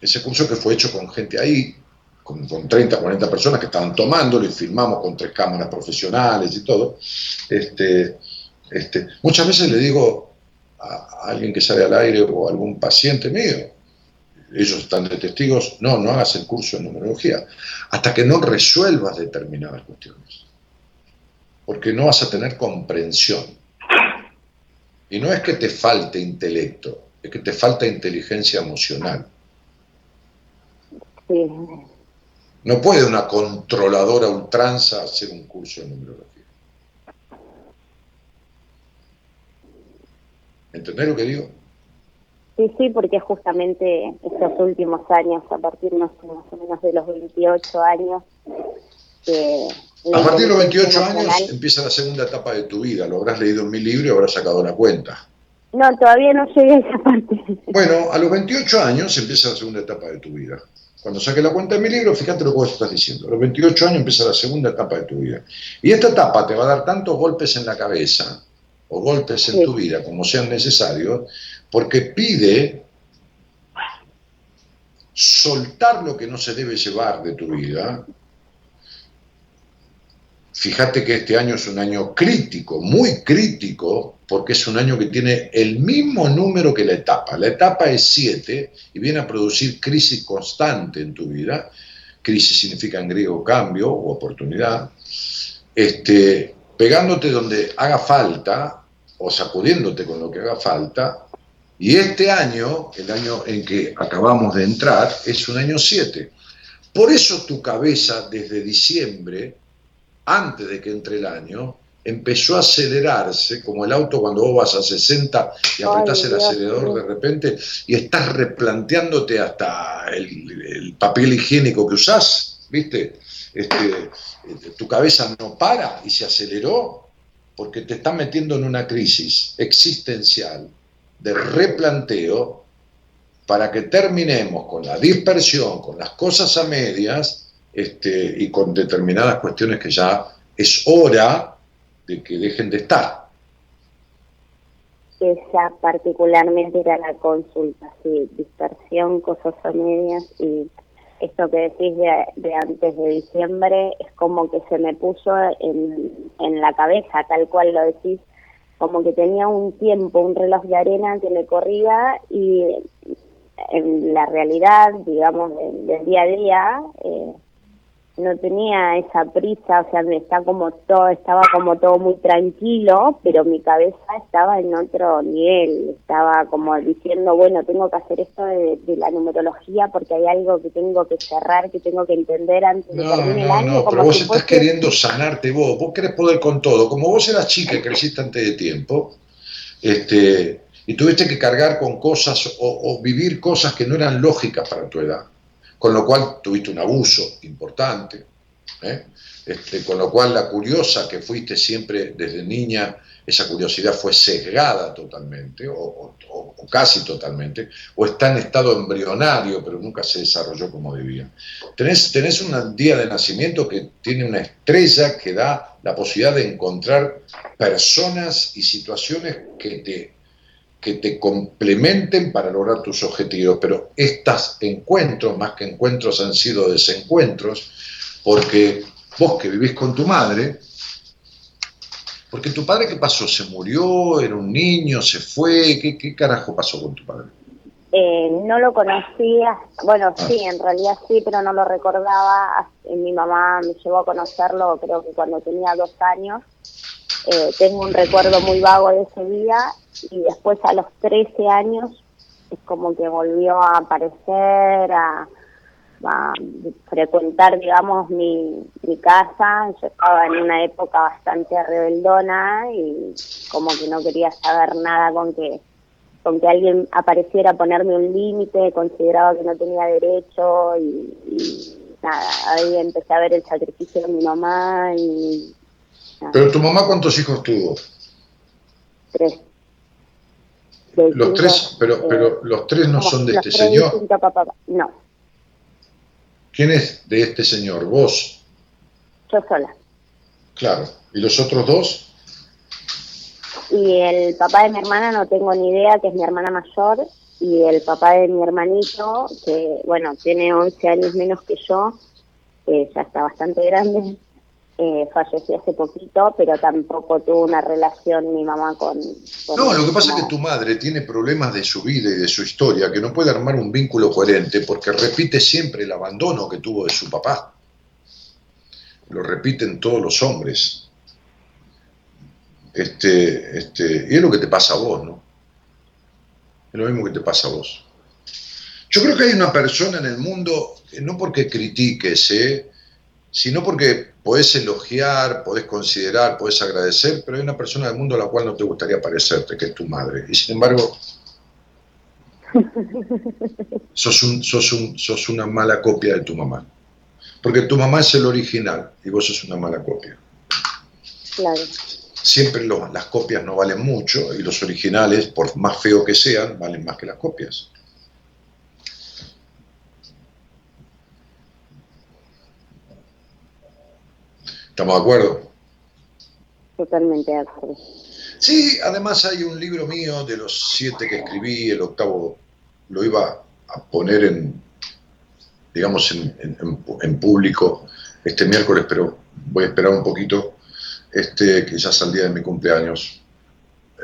ese curso que fue hecho con gente ahí, con, con, 30, 40 personas que estaban tomándolo y filmamos con tres cámaras profesionales y todo, este, este, muchas veces le digo a, alguien que sale al aire o a algún paciente mío, ellos están de testigos, no, no hagas el curso de numerología, hasta que no resuelvas determinadas cuestiones, porque no vas a tener comprensión. Y no es que te falte intelecto, es que te falta inteligencia emocional. No puede una controladora ultranza hacer un curso de numerología. ¿Entendés lo que digo?
Sí, sí, porque justamente estos últimos años, a partir no sé, más o menos de los 28 años,
a partir de los 28 años empieza la segunda etapa de tu vida, lo habrás leído en mi libro y habrás sacado la cuenta.
No, todavía no llegué a esa parte.
Bueno, a los 28 años empieza la segunda etapa de tu vida. Cuando saque la cuenta de mi libro, fíjate lo que vos estás diciendo. A los 28 años empieza la segunda etapa de tu vida. Y esta etapa te va a dar tantos golpes en la cabeza o golpes en tu vida como sean necesarios, porque pide soltar lo que no se debe llevar de tu vida Fíjate que este año es un año crítico, muy crítico, porque es un año que tiene el mismo número que la etapa. La etapa es 7 y viene a producir crisis constante en tu vida. Crisis significa en griego cambio o oportunidad. Este, pegándote donde haga falta o sacudiéndote con lo que haga falta. Y este año, el año en que acabamos de entrar, es un año 7. Por eso tu cabeza desde diciembre antes de que entre el año, empezó a acelerarse, como el auto cuando vos vas a 60 y apretás el acelerador de repente y estás replanteándote hasta el, papel higiénico que usás, ¿viste? Este, tu cabeza no para y se aceleró porque te está metiendo en una crisis existencial de replanteo para que terminemos con la dispersión, con las cosas a medias este, y con determinadas cuestiones que ya es hora de que dejen de estar.
Esa particularmente era la consulta, sí, dispersión, cosas a medias y esto que decís de, antes de diciembre es como que se me puso en, en la cabeza, tal cual lo decís, como que tenía un tiempo, un reloj de arena que me corría y en la realidad, digamos, del, día a día, eh, no tenía esa prisa, o sea, me está como todo, estaba como todo muy tranquilo, pero mi cabeza estaba en otro nivel, estaba como diciendo, bueno, tengo que hacer esto de, la numerología porque hay algo que tengo que cerrar, que tengo que entender antes de terminar el año.
No, pero vos estás queriendo sanarte vos, vos querés poder con todo, como vos eras chica y creciste antes de tiempo, este, y tuviste que cargar con cosas o vivir cosas que no eran lógicas para tu edad con lo cual tuviste un abuso importante, ¿eh? este, con lo cual la curiosa que fuiste siempre desde niña, esa curiosidad fue sesgada totalmente, o, casi totalmente, o está en estado embrionario, pero nunca se desarrolló como debía. Tenés, tenés un día de nacimiento que tiene una estrella que da la posibilidad de encontrar personas y situaciones que te que te complementen para lograr tus objetivos, pero estos encuentros, más que encuentros, han sido desencuentros, porque vos que vivís con tu madre, porque tu padre, ¿qué pasó? ¿Se murió? ¿Era un niño? ¿Se fue? ¿Qué, qué carajo pasó con tu padre?
Eh, no lo conocía, bueno, ah. sí, en realidad sí, pero no lo recordaba. Mi mamá me llevó a conocerlo creo que cuando tenía dos años. Eh, tengo un recuerdo muy vago de ese día y después a los 13 años es como que volvió a aparecer, a, frecuentar, digamos, mi, mi casa. Yo estaba en una época bastante rebeldona y como que no quería saber nada con que con que alguien apareciera a ponerme un límite, consideraba que no tenía derecho y, nada, ahí empecé a ver el sacrificio de mi mamá y...
¿Pero tu mamá cuántos hijos tuvo?
Tres
los tres, pero, eh, pero los tres no, son de este señor.
no.
¿Quién es de este señor? ¿Vos?
Yo sola.
Claro. ¿Y los otros dos?
Y el papá de mi hermana no tengo ni idea, que es mi hermana mayor, y el papá de mi hermanito, que bueno, tiene 11 años menos que yo, que ya está bastante grande, eh, falleció hace poquito, pero tampoco tuvo una relación mi mamá con...
no, lo que pasa es que tu madre tiene problemas de su vida y de su historia, que no puede armar un vínculo coherente porque repite siempre el abandono que tuvo de su papá. Lo repiten todos los hombres. Este, este, y es lo que te pasa a vos, ¿no? Es lo mismo que te pasa a vos. Yo creo que hay una persona en el mundo, no porque critiques, ¿eh? sino porque podés elogiar, podés considerar, podés agradecer, pero hay una persona del mundo a la cual no te gustaría parecerte, que es tu madre. Y sin embargo, sos, un, sos, un, sos una mala copia de tu mamá. Porque tu mamá es el original y vos sos una mala copia.
Claro.
Siempre lo- las copias no valen mucho y los originales, por más feo que sean, valen más que las copias. ¿Estamos de acuerdo?
Totalmente de acuerdo.
Sí, además hay un libro mío de los siete que escribí, el octavo lo iba a poner en, digamos, en, en- en- en público este miércoles, pero voy a esperar un poquito, este, que ya es el día de mi cumpleaños,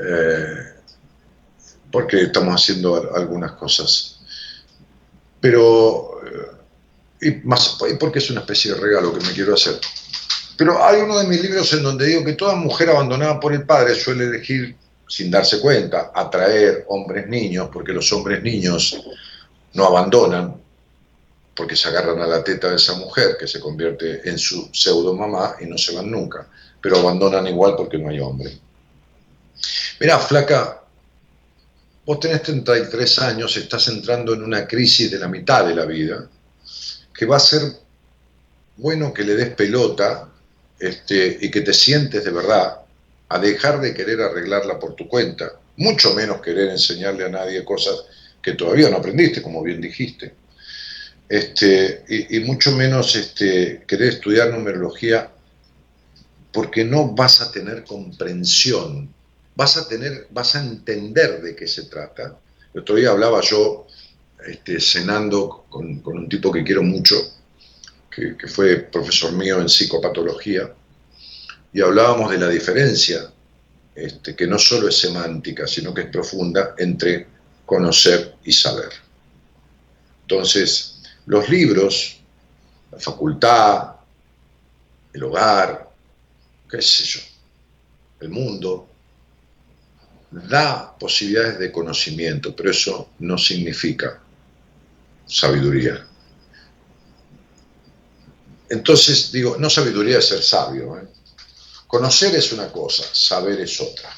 eh, porque estamos haciendo al- algunas cosas. Pero, eh, y más, y porque es una especie de regalo que me quiero hacer. Pero hay uno de mis libros en donde digo que toda mujer abandonada por el padre suele elegir, sin darse cuenta, atraer hombres niños, porque los hombres niños no abandonan, porque se agarran a la teta de esa mujer, que se convierte en su pseudo mamá y no se van nunca, pero abandonan igual porque no hay hombre. Mira, flaca, vos tenés 33 años, estás entrando en una crisis de la mitad de la vida, que va a ser bueno que le des pelota este, y que te sientes de verdad a dejar de querer arreglarla por tu cuenta, mucho menos querer enseñarle a nadie cosas que todavía no aprendiste, como bien dijiste, este, y, mucho menos este, querer estudiar numerología porque no vas a tener comprensión, vas a tener, vas a entender de qué se trata. El otro día hablaba yo este, cenando con un tipo que quiero mucho, que, fue profesor mío en psicopatología, y hablábamos de la diferencia, este, que no solo es semántica, sino que es profunda, entre conocer y saber. Entonces, los libros, la facultad, el hogar, qué sé yo, el mundo, da posibilidades de conocimiento, pero eso no significa sabiduría. Entonces, digo, no sabiduría es ser sabio. ¿eh? Conocer es una cosa, saber es otra.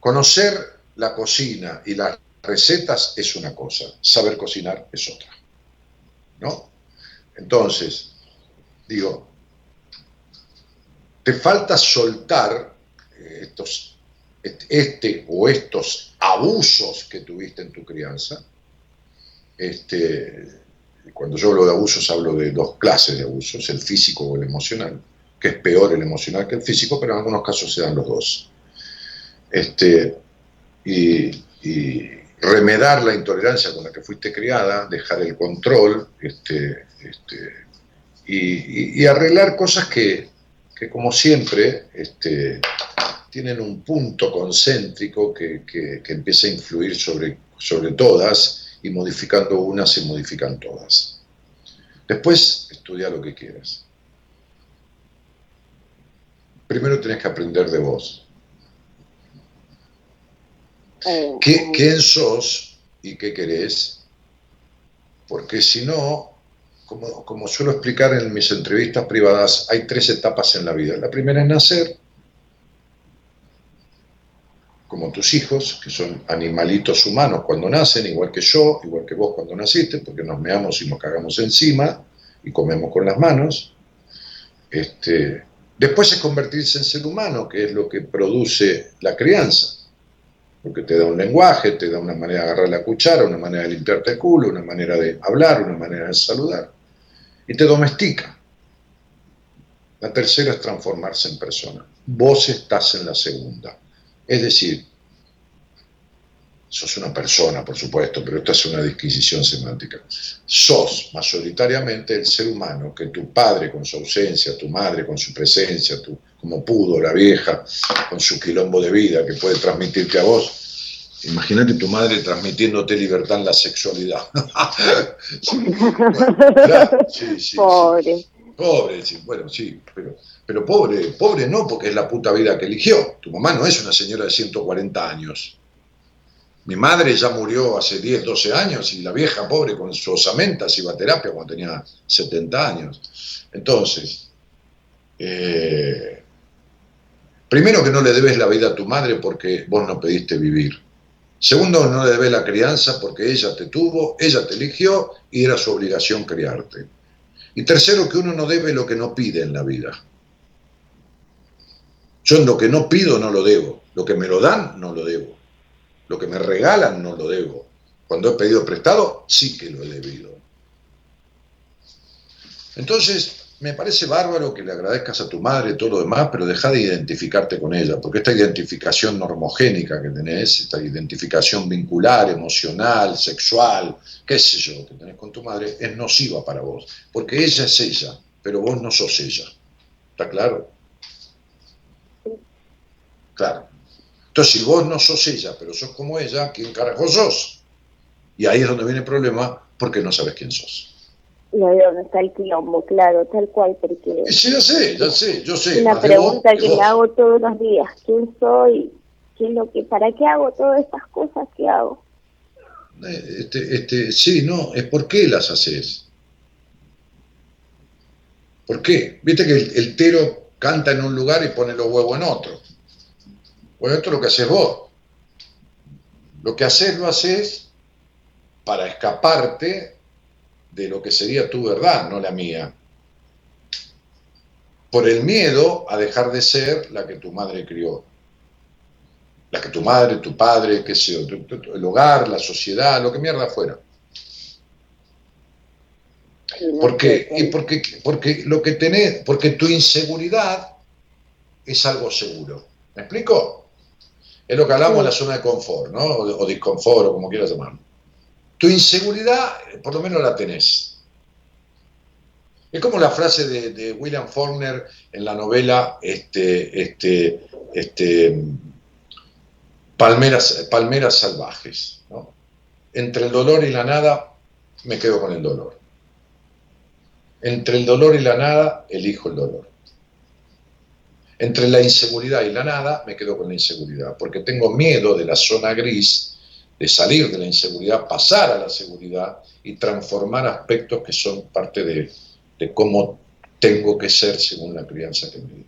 Conocer la cocina y las recetas es una cosa, saber cocinar es otra. ¿No? Entonces, digo, te falta soltar eh, estos, este, este o estos abusos que tuviste en tu crianza. Este, cuando yo hablo de abusos hablo de dos clases de abusos, el físico o el emocional, que es peor el emocional que el físico, pero en algunos casos se dan los dos. Este, y, y remedar la intolerancia con la que fuiste criada, dejar el control, este, este, y, arreglar cosas que, que como siempre, este, tienen un punto concéntrico que, que- que empieza a influir sobre, sobre todas y modificando unas se modifican todas. Después estudia lo que quieras. Primero tenés que aprender de vos.
Eh,
¿Qué,
eh,
¿Quién sos y qué querés? Porque si no, como, como suelo explicar en mis entrevistas privadas, hay tres etapas en la vida. La primera es nacer, como tus hijos, que son animalitos humanos cuando nacen, igual que yo, igual que vos cuando naciste, porque nos meamos y nos cagamos encima y comemos con las manos. Este, después es convertirse en ser humano, que es lo que produce la crianza porque te da un lenguaje, te da una manera de agarrar la cuchara, una manera de limpiarte el culo, una manera de hablar, una manera de saludar, y te domestica. La tercera es transformarse en persona. Vos estás en la segunda. Es decir, sos una persona, por supuesto, pero esta es una disquisición semántica. Sos mayoritariamente el ser humano que tu padre con su ausencia, tu madre con su presencia, tu, como pudo, la vieja, con su quilombo de vida que puede transmitirte a vos. Imagínate tu madre transmitiéndote libertad en la sexualidad. Sí, bueno, claro, sí, sí, sí.
Pobre.
Pobre, sí, bueno, sí, pero, pero pobre, pobre no, porque es la puta vida que eligió. Tu mamá no es una señora de 140 años. Mi madre ya murió hace 10, 12 años y la vieja pobre con su osamentas iba a terapia cuando tenía 70 años. Entonces, Eh, primero que no le debes la vida a tu madre porque vos no pediste vivir. Segundo, no le debes la crianza porque ella te tuvo, ella te eligió y era su obligación criarte. Y tercero, que uno no debe lo que no pide en la vida. Yo lo que no pido no lo debo. Lo que me lo dan no lo debo. Lo que me regalan no lo debo. Cuando he pedido prestado, sí que lo he debido. Entonces, me parece bárbaro que le agradezcas a tu madre todo lo demás, pero deja de identificarte con ella, porque esta identificación normogénica que tenés, esta identificación vincular, emocional, sexual, qué sé yo, que tenés con tu madre, es nociva para vos, porque ella es ella, pero vos no sos ella. ¿Está claro? Claro. Entonces, si vos no sos ella, pero sos como ella, ¿quién carajo sos? Y ahí es donde viene el problema, porque no sabes quién sos
no de dónde está el quilombo, claro, tal cual, porque...
Sí, ya sé, ya sé, yo sé.
Una pregunta que me hago todos los días, ¿quién soy? ¿Qué lo que, ¿Para qué hago todas estas cosas que hago?
Eh, este, este, sí, no, es por qué las haces. ¿Por qué? Viste que el, tero canta en un lugar y pone los huevos en otro. Bueno, esto es lo que haces vos. Lo que haces lo haces para escaparte de lo que sería tu verdad, no la mía. Por el miedo a dejar de ser la que tu madre crió. La que tu madre, tu padre, qué sé yo, el hogar, la sociedad, lo que mierda fuera. ¿Por qué? Y porque, porque lo que tenés, porque tu inseguridad es algo seguro. ¿Me explico? Es lo que hablamos de la zona de confort, ¿no? O, o disconfort, o como quieras llamarlo. Tu inseguridad, por lo menos la tenés. Es como la frase de, William Faulkner en la novela este, este, este, Palmeras, Palmeras Salvajes. Entre el dolor y la nada, me quedo con el dolor. Entre el dolor y la nada, elijo el dolor. Entre la inseguridad y la nada, me quedo con la inseguridad, porque tengo miedo de la zona gris de salir de la inseguridad, pasar a la seguridad y transformar aspectos que son parte de, cómo tengo que ser según la crianza que me di.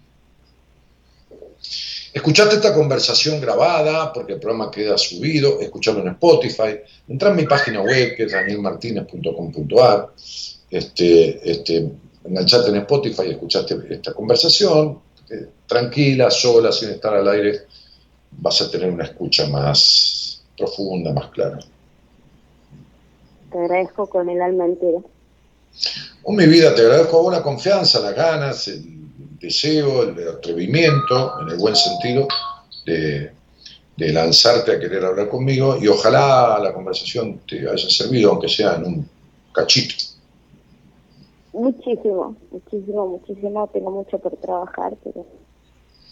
Escuchaste esta conversación grabada porque el programa queda subido, escuchalo en Spotify, entra en mi página web que es danielmartinez.com.ar, este, este, enganchate en Spotify y escuchaste esta conversación, tranquila, sola, sin estar al aire, vas a tener una escucha más, profunda, más clara.
Te agradezco con el alma entera.
En mi vida te agradezco la confianza, las ganas, el deseo, el atrevimiento, en el buen sentido, de, lanzarte a querer hablar conmigo y ojalá la conversación te haya servido, aunque sea en un cachito.
Muchísimo, muchísimo, muchísimo. Tengo mucho por trabajar, pero...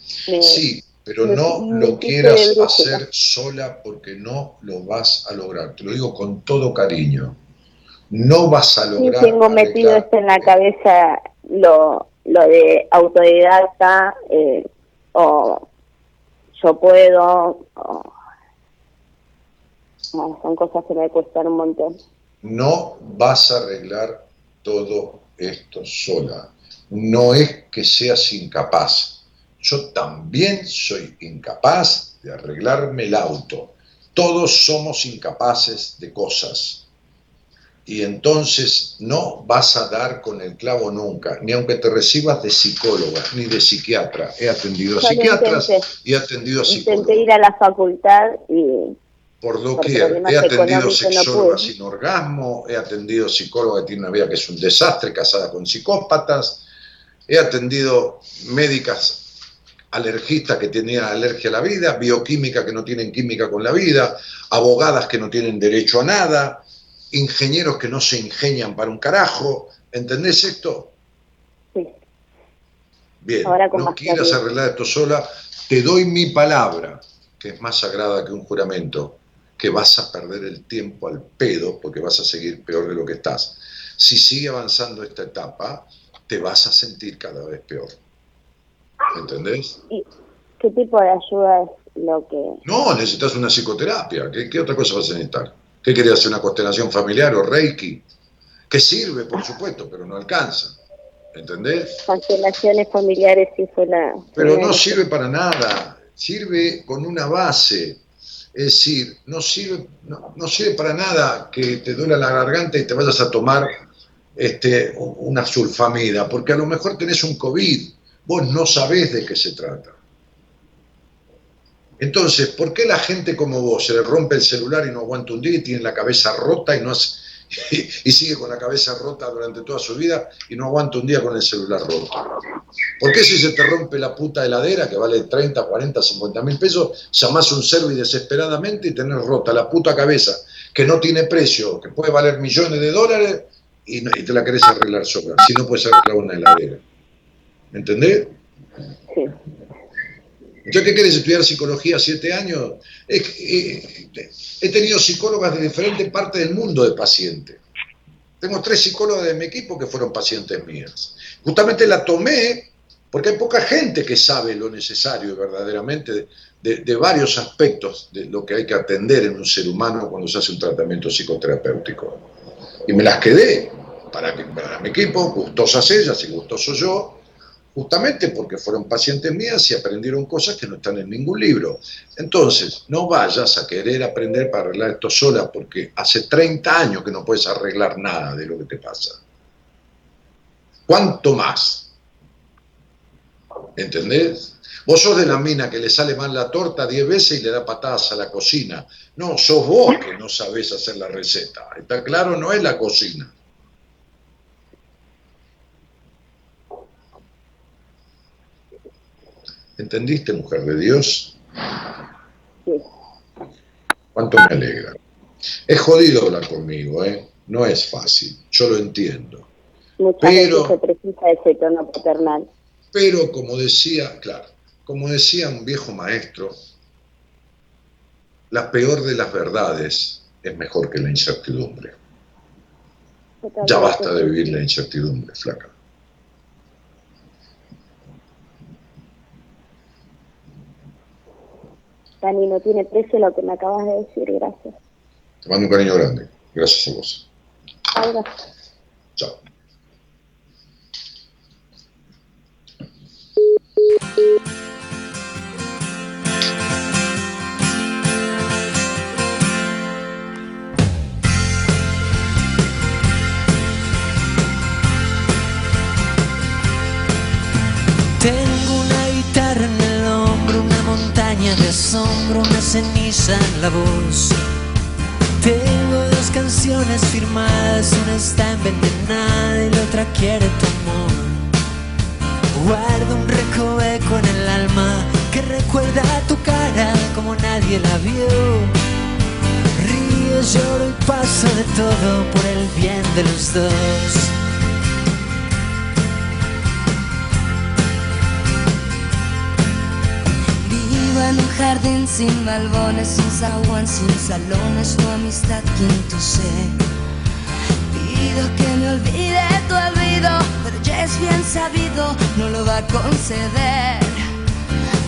Sí, pero no lo quieras hacer sola porque no lo vas a lograr. Te lo digo con todo cariño. No vas a lograr.
Sí, tengo metido esto en la cabeza lo, lo de autodidacta eh, o yo puedo. son cosas que me cuestan un montón.
No vas a arreglar todo esto sola. No es que seas incapaz yo también soy incapaz de arreglarme el auto. Todos somos incapaces de cosas. Y entonces no vas a dar con el clavo nunca, ni aunque te recibas de psicóloga, ni de psiquiatra. He atendido a psiquiatras y he atendido a psicólogos.
Intenté ir a la facultad y...
Por doquier. He atendido sexólogas sin orgasmo, he atendido psicóloga que tiene una vida que es un desastre, casada con psicópatas, he atendido médicas alergistas que tenían alergia a la vida, bioquímica que no tienen química con la vida, abogadas que no tienen derecho a nada, ingenieros que no se ingenian para un carajo. ¿Entendés esto?
Sí.
Bien, no quieras arreglar esto sola, te doy mi palabra, que es más sagrada que un juramento, que vas a perder el tiempo al pedo porque vas a seguir peor de lo que estás. Si sigue avanzando esta etapa, te vas a sentir cada vez peor. ¿Entendés?
¿Qué tipo de ayuda es lo que...?
No, necesitas una psicoterapia. ¿Qué, otra cosa vas a necesitar? ¿Qué querías hacer? ¿Una constelación familiar o Reiki? Que sirve, por supuesto, pero no alcanza. ¿Entendés?
Constelaciones familiares sí fue la...
Pero no sirve para nada, sirve con una base. Es decir, no sirve, no, no sirve para nada que te duela la garganta y te vayas a tomar este, una sulfamida, porque a lo mejor tenés un COVID, vos no sabés de qué se trata. Entonces, ¿por qué la gente como vos se le rompe el celular y no aguanta un día y tiene la cabeza rota y no hace- y sigue con la cabeza rota durante toda su vida y no aguanta un día con el celular roto? ¿Por qué si se te rompe la puta heladera, que vale 30, 40, 50 mil pesos, llamás a un servi desesperadamente y tenés rota la puta cabeza, que no tiene precio, que puede valer millones de dólares y te la querés arreglar sola? Si no puedes arreglar una heladera. ¿Entendés?
Sí.
¿Yo qué querés estudiar psicología siete años? Que, eh, he tenido psicólogas de diferentes partes del mundo de pacientes. Tengo tres psicólogas de mi equipo que fueron pacientes mías. Justamente la tomé porque hay poca gente que sabe lo necesario verdaderamente de, de- de varios aspectos de lo que hay que atender en un ser humano cuando se hace un tratamiento psicoterapéutico. Y me las quedé para, que- para mi equipo, gustosas ellas y gustoso yo, justamente porque fueron pacientes mías y aprendieron cosas que no están en ningún libro. Entonces, no vayas a querer aprender para arreglar esto sola, porque hace 30 años que no puedes arreglar nada de lo que te pasa. ¿Cuánto más? ¿Entendés? Vos sos de la mina que le sale mal la torta 10 veces y le da patadas a la cocina. No, sos vos que no sabés hacer la receta. ¿Está claro? No es la cocina. ¿Entendiste, mujer de Dios?
Sí.
Cuánto me alegra. Es jodido hablar conmigo, ¿eh? No es fácil, yo lo entiendo.
Muchas
Pero-
veces se precisa ese tono paternal.
Pero como decía, claro, como decía un viejo maestro, la peor de las verdades es mejor que la incertidumbre. Ya basta de vivir la incertidumbre, flaca.
Dani, no tiene precio lo que me acabas de decir, gracias.
Te mando un cariño grande. Gracias a vos.
Gracias.
Chao.
De asombro, una ceniza en la voz. Tengo dos canciones firmadas, una está envenenada y la otra quiere tu amor. Guardo un recoveco en el alma que recuerda tu cara como nadie la vio. Río, lloro y paso de todo por el bien de los dos.
En un jardín sin balbones, sin zaguán, sin salones, tu amistad quinto sé. Pido que me olvide tu olvido, pero ya es bien sabido, no lo va a conceder.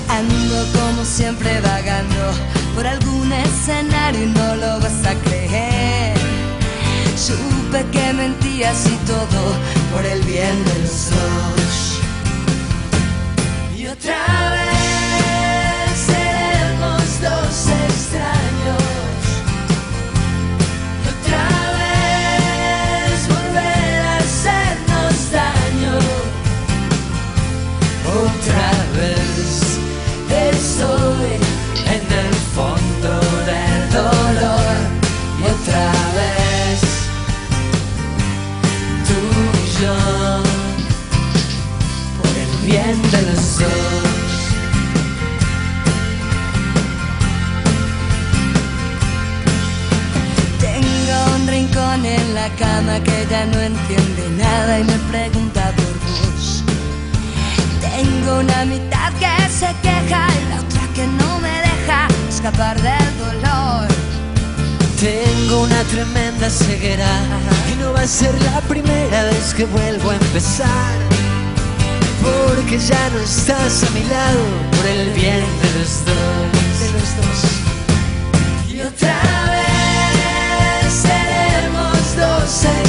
Ando como siempre vagando por algún escenario y no lo vas a creer. Supe que mentías y todo por el bien de los dos. Y otra vez bien de los dos. En la cama que ya no entiende nada y me pregunta por vos. Tengo una mitad que se queja y la otra que no me deja escapar del dolor.
Tengo una tremenda ceguera y no va a ser la primera vez que vuelvo a empezar. Porque ya no estás a mi lado por el bien de los dos. De los dos.
say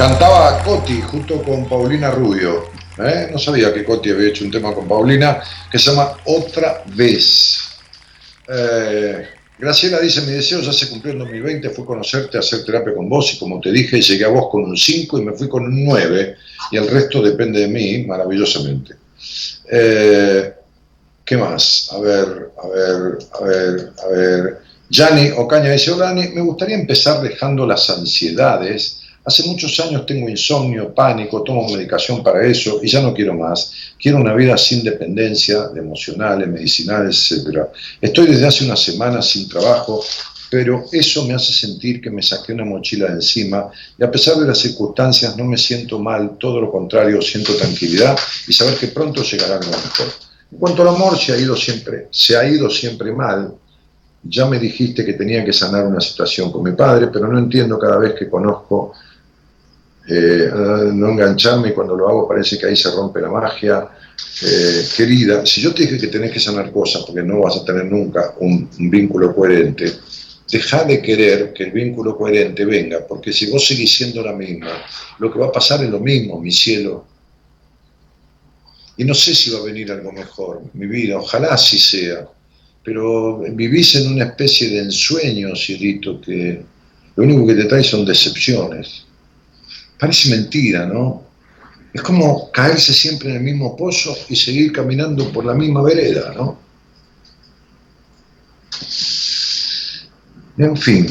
Cantaba Coti junto con Paulina Rubio. ¿eh? No sabía que Coti había hecho un tema con Paulina que se llama Otra vez. Eh, Graciela dice, mi deseo ya se cumplió en 2020, fue conocerte, hacer terapia con vos y como te dije, llegué a vos con un 5 y me fui con un 9 y el resto depende de mí maravillosamente. Eh, ¿Qué más? A ver, a ver, a ver, a ver. Yanni Ocaña dice, Dani, me gustaría empezar dejando las ansiedades Hace muchos años tengo insomnio, pánico, tomo medicación para eso y ya no quiero más. Quiero una vida sin dependencia de emocionales, medicinales, etc. Estoy desde hace una semana sin trabajo, pero eso me hace sentir que me saqué una mochila de encima y a pesar de las circunstancias no me siento mal, todo lo contrario, siento tranquilidad y saber que pronto llegará algo mejor. En cuanto al amor, se ha ido siempre, se ha ido siempre mal. Ya me dijiste que tenía que sanar una situación con mi padre, pero no entiendo cada vez que conozco eh, no engancharme cuando lo hago parece que ahí se rompe la magia. Eh, querida, si yo te dije que tenés que sanar cosas porque no vas a tener nunca un, vínculo coherente, deja de querer que el vínculo coherente venga, porque si vos seguís siendo la misma, lo que va a pasar es lo mismo, mi cielo. Y no sé si va a venir algo mejor, mi vida, ojalá así sea, pero vivís en una especie de ensueño, cielito, que lo único que te trae son decepciones parece mentira, ¿no? Es como caerse siempre en el mismo pozo y seguir caminando por la misma vereda, ¿no? En fin,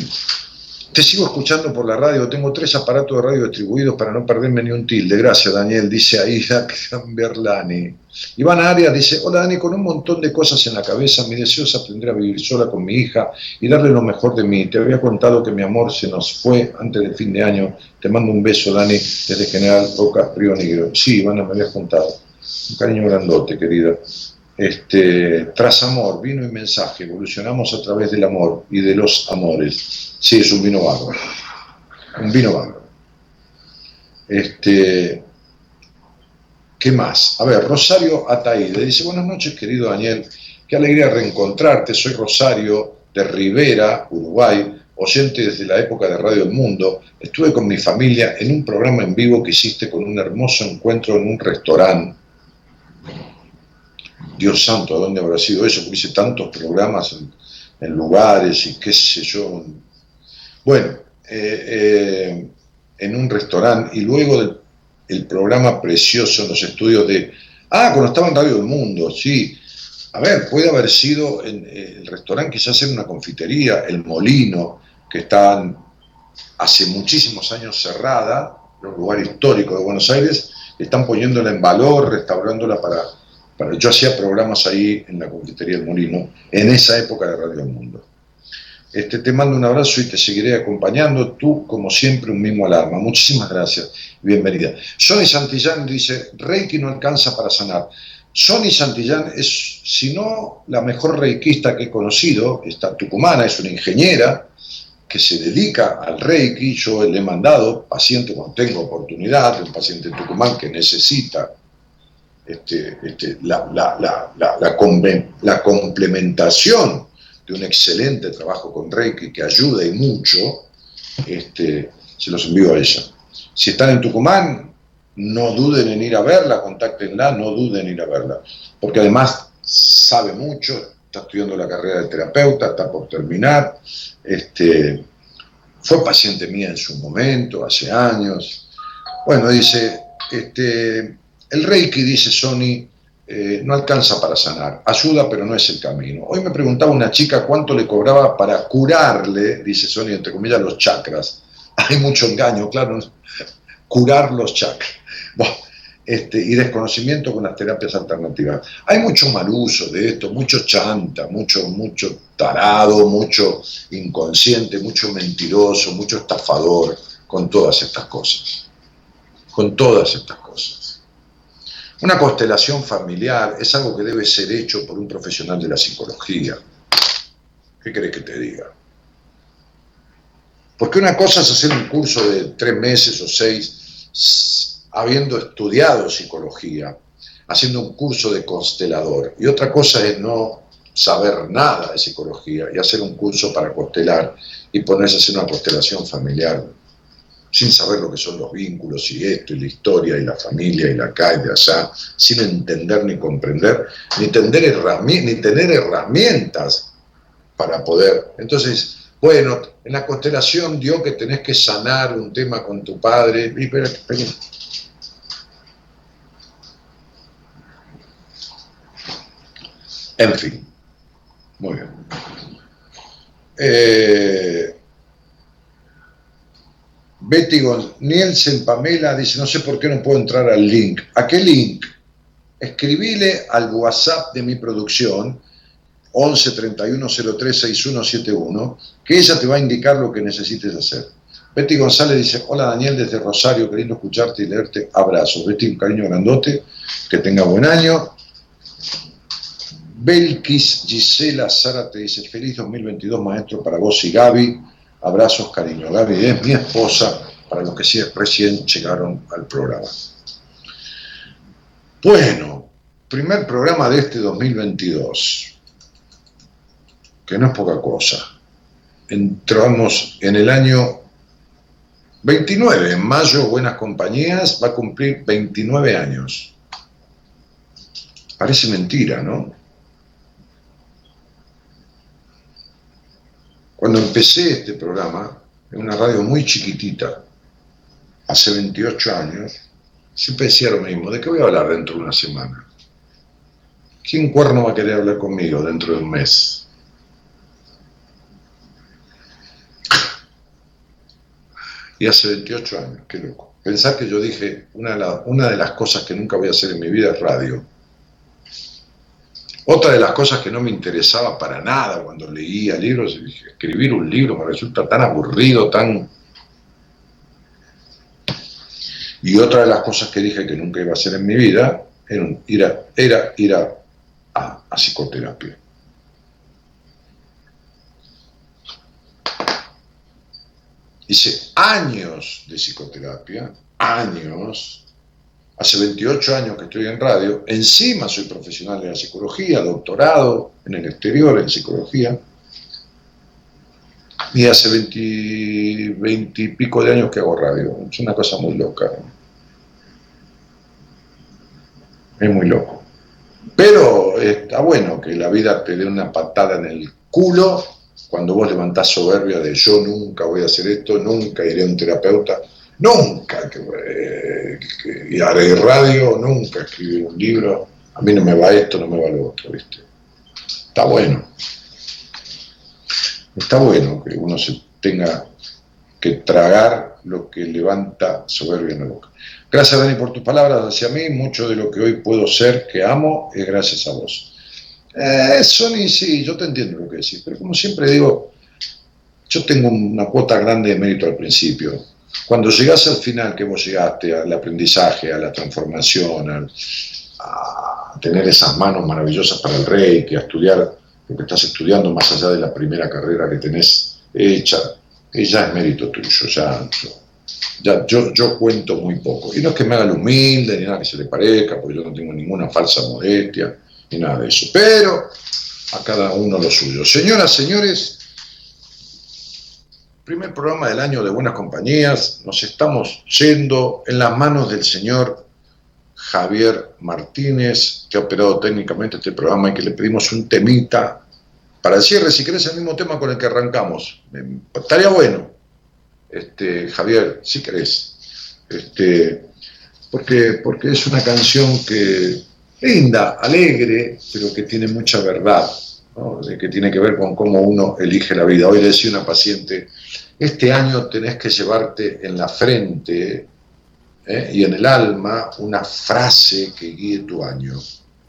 te sigo escuchando por la radio, tengo tres aparatos de radio distribuidos para no perderme ni un tilde. Gracias, Daniel, dice ahí Berlani. Iván Arias dice, hola Dani, con un montón de cosas en la cabeza, mi deseo es aprender a vivir sola con mi hija y darle lo mejor de mí. Te había contado que mi amor se nos fue antes del fin de año. Te mando un beso, Dani, desde General Roca, Río Negro. Sí, Ivana, me habías contado. Un cariño grandote, querida. Este, tras amor, vino y mensaje, evolucionamos a través del amor y de los amores. Sí, es un vino bárbaro. Un vino bárbaro. Este, ¿Qué más? A ver, Rosario Ataíde dice, buenas noches querido Daniel, qué alegría reencontrarte, soy Rosario de Rivera, Uruguay, oyente desde la época de Radio El Mundo, estuve con mi familia en un programa en vivo que hiciste con un hermoso encuentro en un restaurante Dios santo, ¿a dónde habrá sido eso? Porque hice tantos programas en, lugares y qué sé yo. Bueno, eh, eh, en un restaurante y luego el programa precioso en los estudios de... Ah, cuando estaba en Radio del Mundo, sí. A ver, puede haber sido en, eh, el restaurante, quizás en una confitería, El Molino, que está hace muchísimos años cerrada, un lugar histórico de Buenos Aires, están poniéndola en valor, restaurándola para yo hacía programas ahí en la confitería del Molino, en esa época de Radio Mundo. Este, te mando un abrazo y te seguiré acompañando, tú como siempre un mismo alarma. Muchísimas gracias bienvenida. Sonny Santillán dice, Reiki no alcanza para sanar. Sonny Santillán es, si no la mejor reikista que he conocido, está tucumana, es una ingeniera que se dedica al Reiki. Yo le he mandado paciente cuando tengo oportunidad, un paciente tucumán que necesita este, este, la, complementación de un excelente trabajo con Reiki que ayuda y mucho, este, se los envío a ella. Si están en Tucumán, no duden en ir a verla, contáctenla, no duden en ir a verla, porque además sabe mucho, está estudiando la carrera de terapeuta, está por terminar, fue paciente mía en su momento, hace años. Bueno, dice, el Reiki, dice Sony, eh, no alcanza para sanar, ayuda pero no es el camino. Hoy me preguntaba una chica cuánto le cobraba para curarle, dice Sony, entre comillas, los chakras. Hay mucho engaño, claro, curar los chakras. este, y desconocimiento con las terapias alternativas. Hay mucho mal uso de esto, mucho chanta, mucho, mucho tarado, mucho inconsciente, mucho mentiroso, mucho estafador con todas estas cosas. Con todas estas cosas. Una constelación familiar es algo que debe ser hecho por un profesional de la psicología. ¿Qué crees que te diga? Porque una cosa es hacer un curso de tres meses o seis habiendo estudiado psicología, haciendo un curso de constelador. Y otra cosa es no saber nada de psicología y hacer un curso para constelar y ponerse a hacer una constelación familiar sin saber lo que son los vínculos y esto y la historia y la familia y la acá y allá, sin entender ni comprender, ni tener, herramientas para poder. Entonces, bueno, en la constelación dio que tenés que sanar un tema con tu padre. Y, En fin. Muy bien. Eh, Betty Nielsen Pamela dice, no sé por qué no puedo entrar al link. ¿A qué link? Escribile al WhatsApp de mi producción, 11 31 03 6171, que ella te va a indicar lo que necesites hacer. Betty González dice, hola Daniel desde Rosario, queriendo escucharte y leerte, abrazos. Betty, un cariño grandote, que tenga buen año. Belkis Gisela Sara te dice, feliz 2022 maestro para vos y Gaby. Abrazos, cariño. Gaby es mi esposa, para los que sí recién llegaron al programa. Bueno, primer programa de este 2022, que no es poca cosa. Entramos en el año 29, en mayo Buenas Compañías va a cumplir 29 años. Parece mentira, ¿no? Cuando empecé este programa, en una radio muy chiquitita, hace 28 años, siempre decía lo mismo, ¿de qué voy a hablar dentro de una semana? ¿Quién cuerno va a querer hablar conmigo dentro de un mes? Y hace 28 años, qué loco. Pensar que yo dije, una de, una de las cosas que nunca voy a hacer en mi vida es radio otra de las cosas que no me interesaba para nada cuando leía libros, escribir un libro me resulta tan aburrido, tan... Y otra de las cosas que dije que nunca iba a hacer en mi vida era, ir, a psicoterapia. Hice años de psicoterapia, años, Hace 28 años que estoy en radio, encima soy profesional de la psicología, doctorado en el exterior en psicología. Y hace 20, y pico de años que hago radio. Es una cosa muy loca. Es muy loco. Pero está bueno que la vida te dé una patada en el culo cuando vos levantás soberbia de yo nunca voy a hacer esto, nunca iré a un terapeuta Nunca que, haré radio, nunca escribir un libro. A mí no me va esto, no me va lo otro, ¿viste? Está bueno. Está bueno que uno se tenga que tragar lo que levanta soberbia en la boca. Gracias, Dani, por tus palabras hacia mí. Mucho de lo que hoy puedo ser, que amo, es gracias a vos. Eh, Sony, sí, yo te entiendo lo que decís, pero como siempre digo, yo tengo una cuota grande de mérito al principio cuando llegas al final que vos llegaste, al aprendizaje, a la transformación, a, tener esas manos maravillosas para el rey, que a estudiar lo que estás estudiando más allá de la primera carrera que tenés hecha, ya es mérito tuyo, ya, ya yo, yo cuento muy poco. Y no es que me haga el humilde ni nada que se le parezca, porque yo no tengo ninguna falsa modestia ni nada de eso, pero a cada uno lo suyo. Señoras, señores, primer programa del año de Buenas Compañías, nos estamos yendo en las manos del señor Javier Martínez, que ha operado técnicamente este programa y que le pedimos un temita para el cierre, si querés el mismo tema con el que arrancamos. Estaría bueno, este, Javier, si querés. Este, porque, porque es una canción que linda, alegre, pero que tiene mucha verdad, que tiene que ver con cómo uno elige la vida. Hoy le decía una paciente, este año tenés que llevarte en la frente ¿eh? y en el alma una frase que guíe tu año,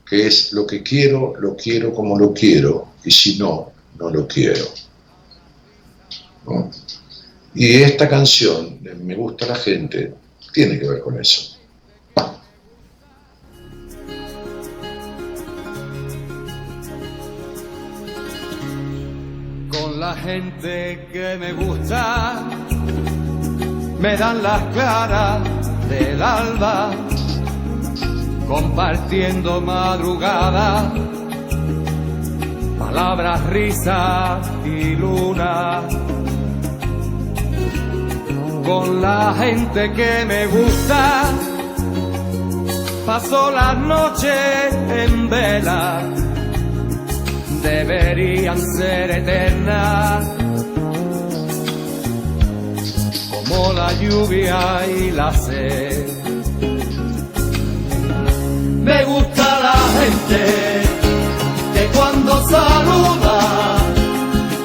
que es lo que quiero, lo quiero como lo quiero, y si no, no lo quiero. Y esta canción, Me gusta la gente, tiene que ver con eso.
La gente que me gusta me dan las claras del alba, compartiendo madrugada palabras, risas y luna. Con la gente que me gusta, paso las noches en vela, deberían ser eternas. Como la lluvia y la sed. Me gusta la gente que cuando saluda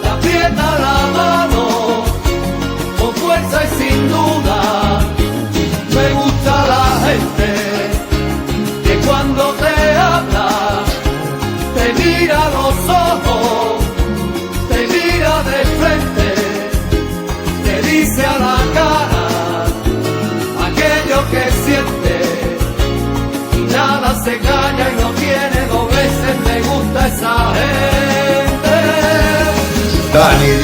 te aprieta la mano con fuerza y sin duda. Me gusta la gente que cuando te habla te mira los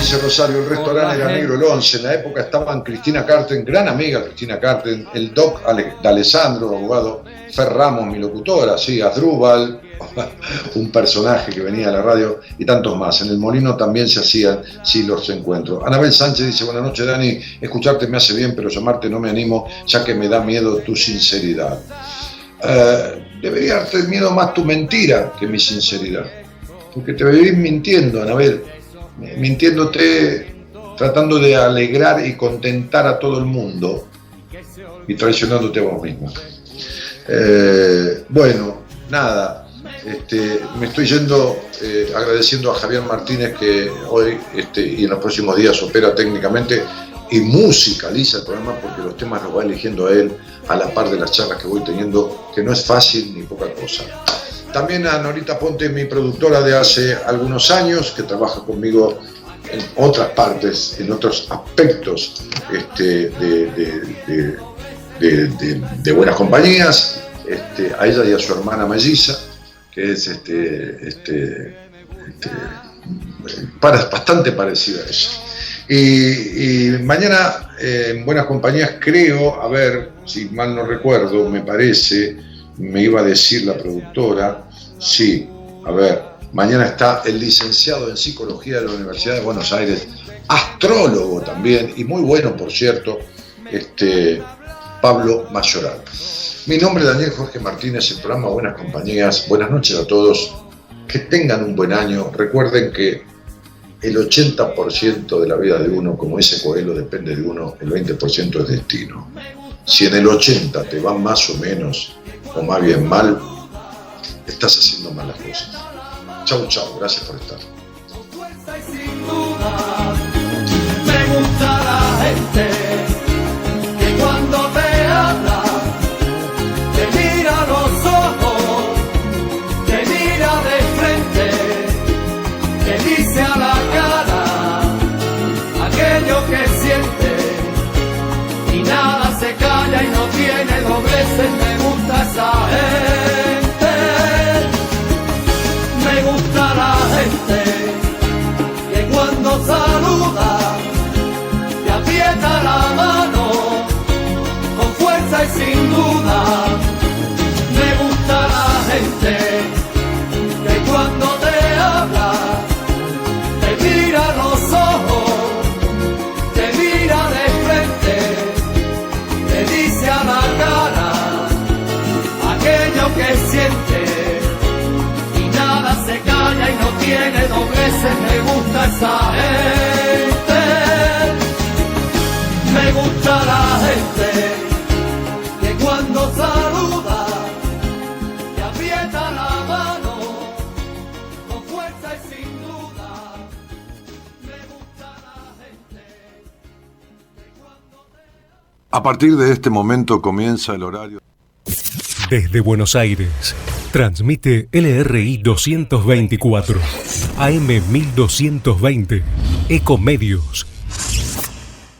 dice
Rosario, el restaurante era Negro el 11. En la época estaban Cristina Carten, gran amiga Cristina Carten, el doc Ale- de Alessandro, abogado Fer Ramos, mi locutora, sí, Adrúbal, un personaje que venía a la radio y tantos más. En el Molino también se hacían, sí, los encuentros. Anabel Sánchez dice, buenas noches Dani, escucharte me hace bien, pero llamarte no me animo, ya que me da miedo tu sinceridad. Eh, debería darte miedo más tu mentira que mi sinceridad. Porque te vivís mintiendo, Anabel mintiéndote, tratando de alegrar y contentar a todo el mundo y traicionándote a vos mismo. Eh, bueno, nada, este, me estoy yendo eh, agradeciendo a Javier Martínez que hoy este, y en los próximos días opera técnicamente y musicaliza el programa porque los temas los va eligiendo él a la par de las charlas que voy teniendo, que no es fácil ni poca cosa. También a Norita Ponte, mi productora de hace algunos años, que trabaja conmigo en otras partes, en otros aspectos este, de, buenas compañías, este, a ella y a su hermana melliza, que es este, bastante parecida a ella. Y, y mañana eh, en Buenas Compañías creo, a ver, si mal no recuerdo, me parece, me iba a decir la productora, sí, a ver, mañana está el licenciado en Psicología de la Universidad de Buenos Aires, astrólogo también, y muy bueno, por cierto, este, Pablo Mayoral. Mi nombre es Daniel Jorge Martínez, el programa Buenas Compañías. Buenas noches a todos, que tengan un buen año. Recuerden que el 80% de la vida de uno, como ese Coelho, depende de uno, el 20% es destino. Si en el 80 te va más o menos, o más bien mal, estás haciendo malas cosas. Chau, chau, gracias por estar.
Gente que cuando te habla te mira los ojos, te mira de frente, te dice a la cara aquello que siente y nada se calla y no tiene dobleces. Me gusta esa
A partir de este momento comienza el horario.
Desde Buenos Aires, transmite LRI 224, AM 1220, Ecomedios,